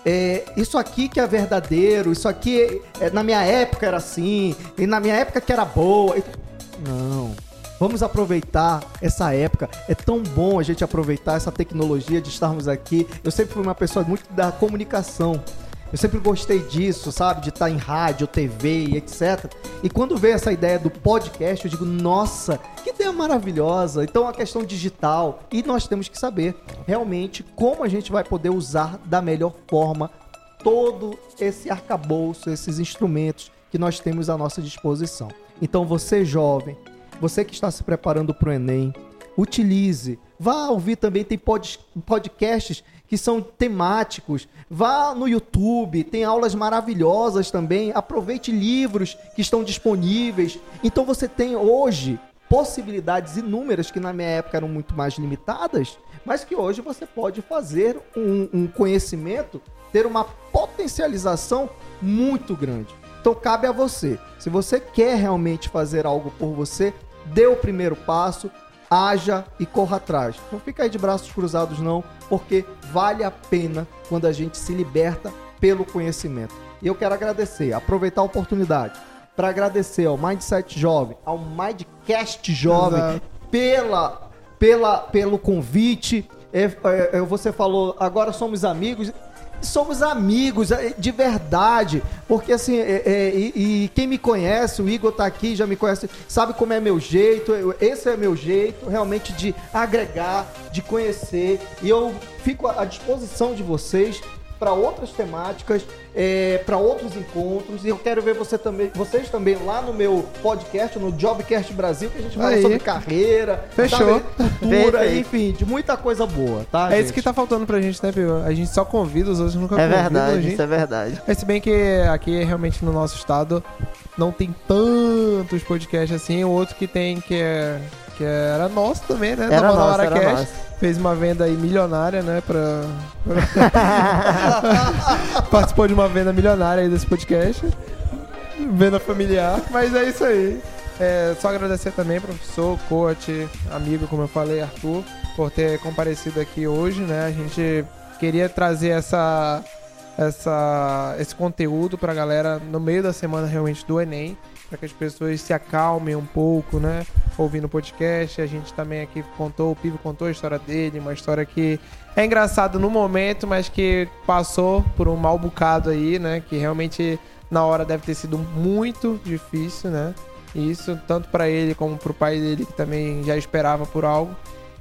Speaker 3: é, isso aqui que é verdadeiro, isso aqui é, na minha época era assim, e na minha época que era boa. Não. Vamos aproveitar essa época. É tão bom a gente aproveitar essa tecnologia de estarmos aqui. Eu sempre fui uma pessoa muito da comunicação. Eu sempre gostei disso, sabe? De estar em rádio, TV e etc. E quando veio essa ideia do podcast, eu digo, nossa, que ideia maravilhosa. Então, a questão digital. E nós temos que saber realmente como a gente vai poder usar da melhor forma todo esse arcabouço, esses instrumentos que nós temos à nossa disposição. Então, você jovem, você que está se preparando para o Enem, utilize. Vá ouvir também, tem pod- podcasts que são temáticos. Vá no YouTube, tem aulas maravilhosas também. Aproveite livros que estão disponíveis. Então você tem hoje possibilidades inúmeras que na minha época eram muito mais limitadas, mas que hoje você pode fazer um, um conhecimento, ter uma potencialização muito grande. Então cabe a você. Se você quer realmente fazer algo por você, dê o primeiro passo, haja e corra atrás. Não fica aí de braços cruzados não, porque vale a pena quando a gente se liberta pelo conhecimento. E eu quero agradecer, aproveitar a oportunidade para agradecer ao Mindset Jovem, ao Mindcast Jovem
Speaker 1: Exato.
Speaker 3: pela, pela, pelo convite. É, é, é, você falou, agora somos amigos. Somos amigos é, de verdade, porque assim, é, é, e, e quem me conhece, o Igor tá aqui, já me conhece, sabe como é meu jeito, eu- esse é meu jeito, realmente de agregar, de conhecer, e eu fico à à disposição de vocês para outras temáticas, para outros encontros. E eu quero ver você também, vocês também lá no meu podcast, no Jobcast Brasil, que a gente fala
Speaker 1: Aí.
Speaker 3: sobre carreira,
Speaker 1: Fechou.
Speaker 3: sabe, cultura, enfim, de muita coisa boa, tá?
Speaker 1: É isso
Speaker 3: gente?
Speaker 1: que tá faltando pra gente, né, Pio? A gente só convida, os outros nunca
Speaker 2: É
Speaker 1: convidam a
Speaker 2: verdade, isso é verdade.
Speaker 1: Mas se bem que aqui realmente no nosso estado não tem tantos podcasts assim, o outro que tem que é que era nosso também, né?
Speaker 2: Era
Speaker 1: da
Speaker 2: nosso, era nosso.
Speaker 1: Fez uma venda aí milionária, né, pra- Participou de uma venda milionária aí desse podcast. Venda familiar, mas é isso aí. É, só agradecer também, professor, coach, amigo, como eu falei, Arthur, por ter comparecido aqui hoje, né? A gente queria trazer essa, essa, esse conteúdo pra galera no meio da semana realmente do Enem, para que as pessoas se acalmem um pouco, né? Ouvindo o podcast. A gente também aqui contou, o Pivo contou a história dele, uma história que é engraçado no momento, mas que passou por um mal bocado aí, né? Que realmente na hora deve ter sido muito difícil, né? Isso tanto para ele como para o pai dele que também já esperava por algo.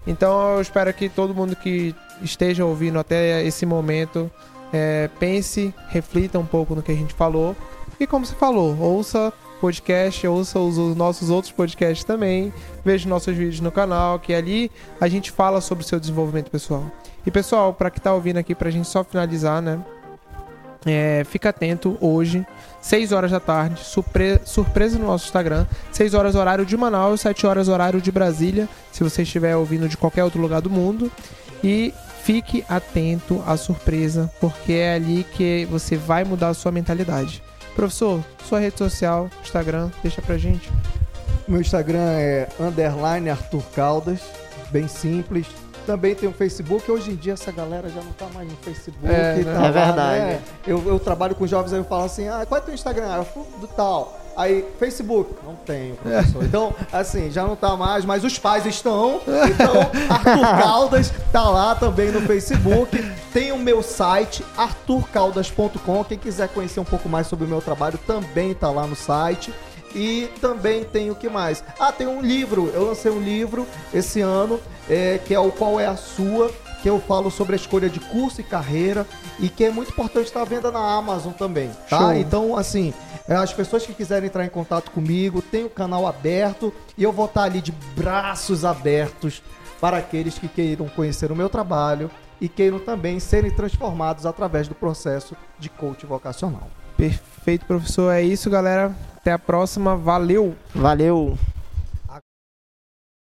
Speaker 1: Então eu espero que todo mundo que esteja ouvindo até esse momento é, pense, reflita um pouco no que a gente falou. E como você falou, ouça podcast, ouça os, os nossos outros podcasts também, veja nossos vídeos no canal, que ali a gente fala sobre o seu desenvolvimento pessoal. E pessoal, para que tá ouvindo aqui, pra gente só finalizar, né? É, fica atento hoje, 6 horas da tarde, surpre surpresa no nosso Instagram, 6 horas horário de Manaus, 7 horas horário de Brasília, se você estiver ouvindo de qualquer outro lugar do mundo. E fique atento à surpresa, porque é ali que você vai mudar a sua mentalidade. Professor, sua rede social, Instagram, deixa pra gente.
Speaker 3: Meu Instagram é underline Arthur Caldas, bem simples. Também tem o Facebook. Hoje em dia essa galera já não tá mais no Facebook.
Speaker 1: É,
Speaker 3: tá
Speaker 1: né?
Speaker 3: lá,
Speaker 2: É verdade.
Speaker 3: né? Eu, eu trabalho com jovens aí eu falo assim: ah, qual é teu Instagram? Ah, Eu falo do tal. Aí, Facebook, não tenho, professor. Então, assim, já não tá mais, mas os pais estão. Então, Arthur Caldas tá lá também no Facebook. Tem o meu site, arturcaldas.com. Quem quiser conhecer um pouco mais sobre o meu trabalho, também tá lá no site. E também tem o que mais? Ah, tem um livro. Eu lancei um livro esse ano, é, que é o Qual é a Sua, que eu falo sobre a escolha de curso e carreira e que é muito importante estar à venda na Amazon também, tá?
Speaker 1: Show.
Speaker 3: Então, assim, é, as pessoas que quiserem entrar em contato comigo, tem o canal aberto e eu vou estar ali de braços abertos para aqueles que queiram conhecer o meu trabalho e queiram também serem transformados através do processo de coach vocacional.
Speaker 1: Perfeito, professor. É isso, galera. Até a próxima. Valeu!
Speaker 2: Valeu!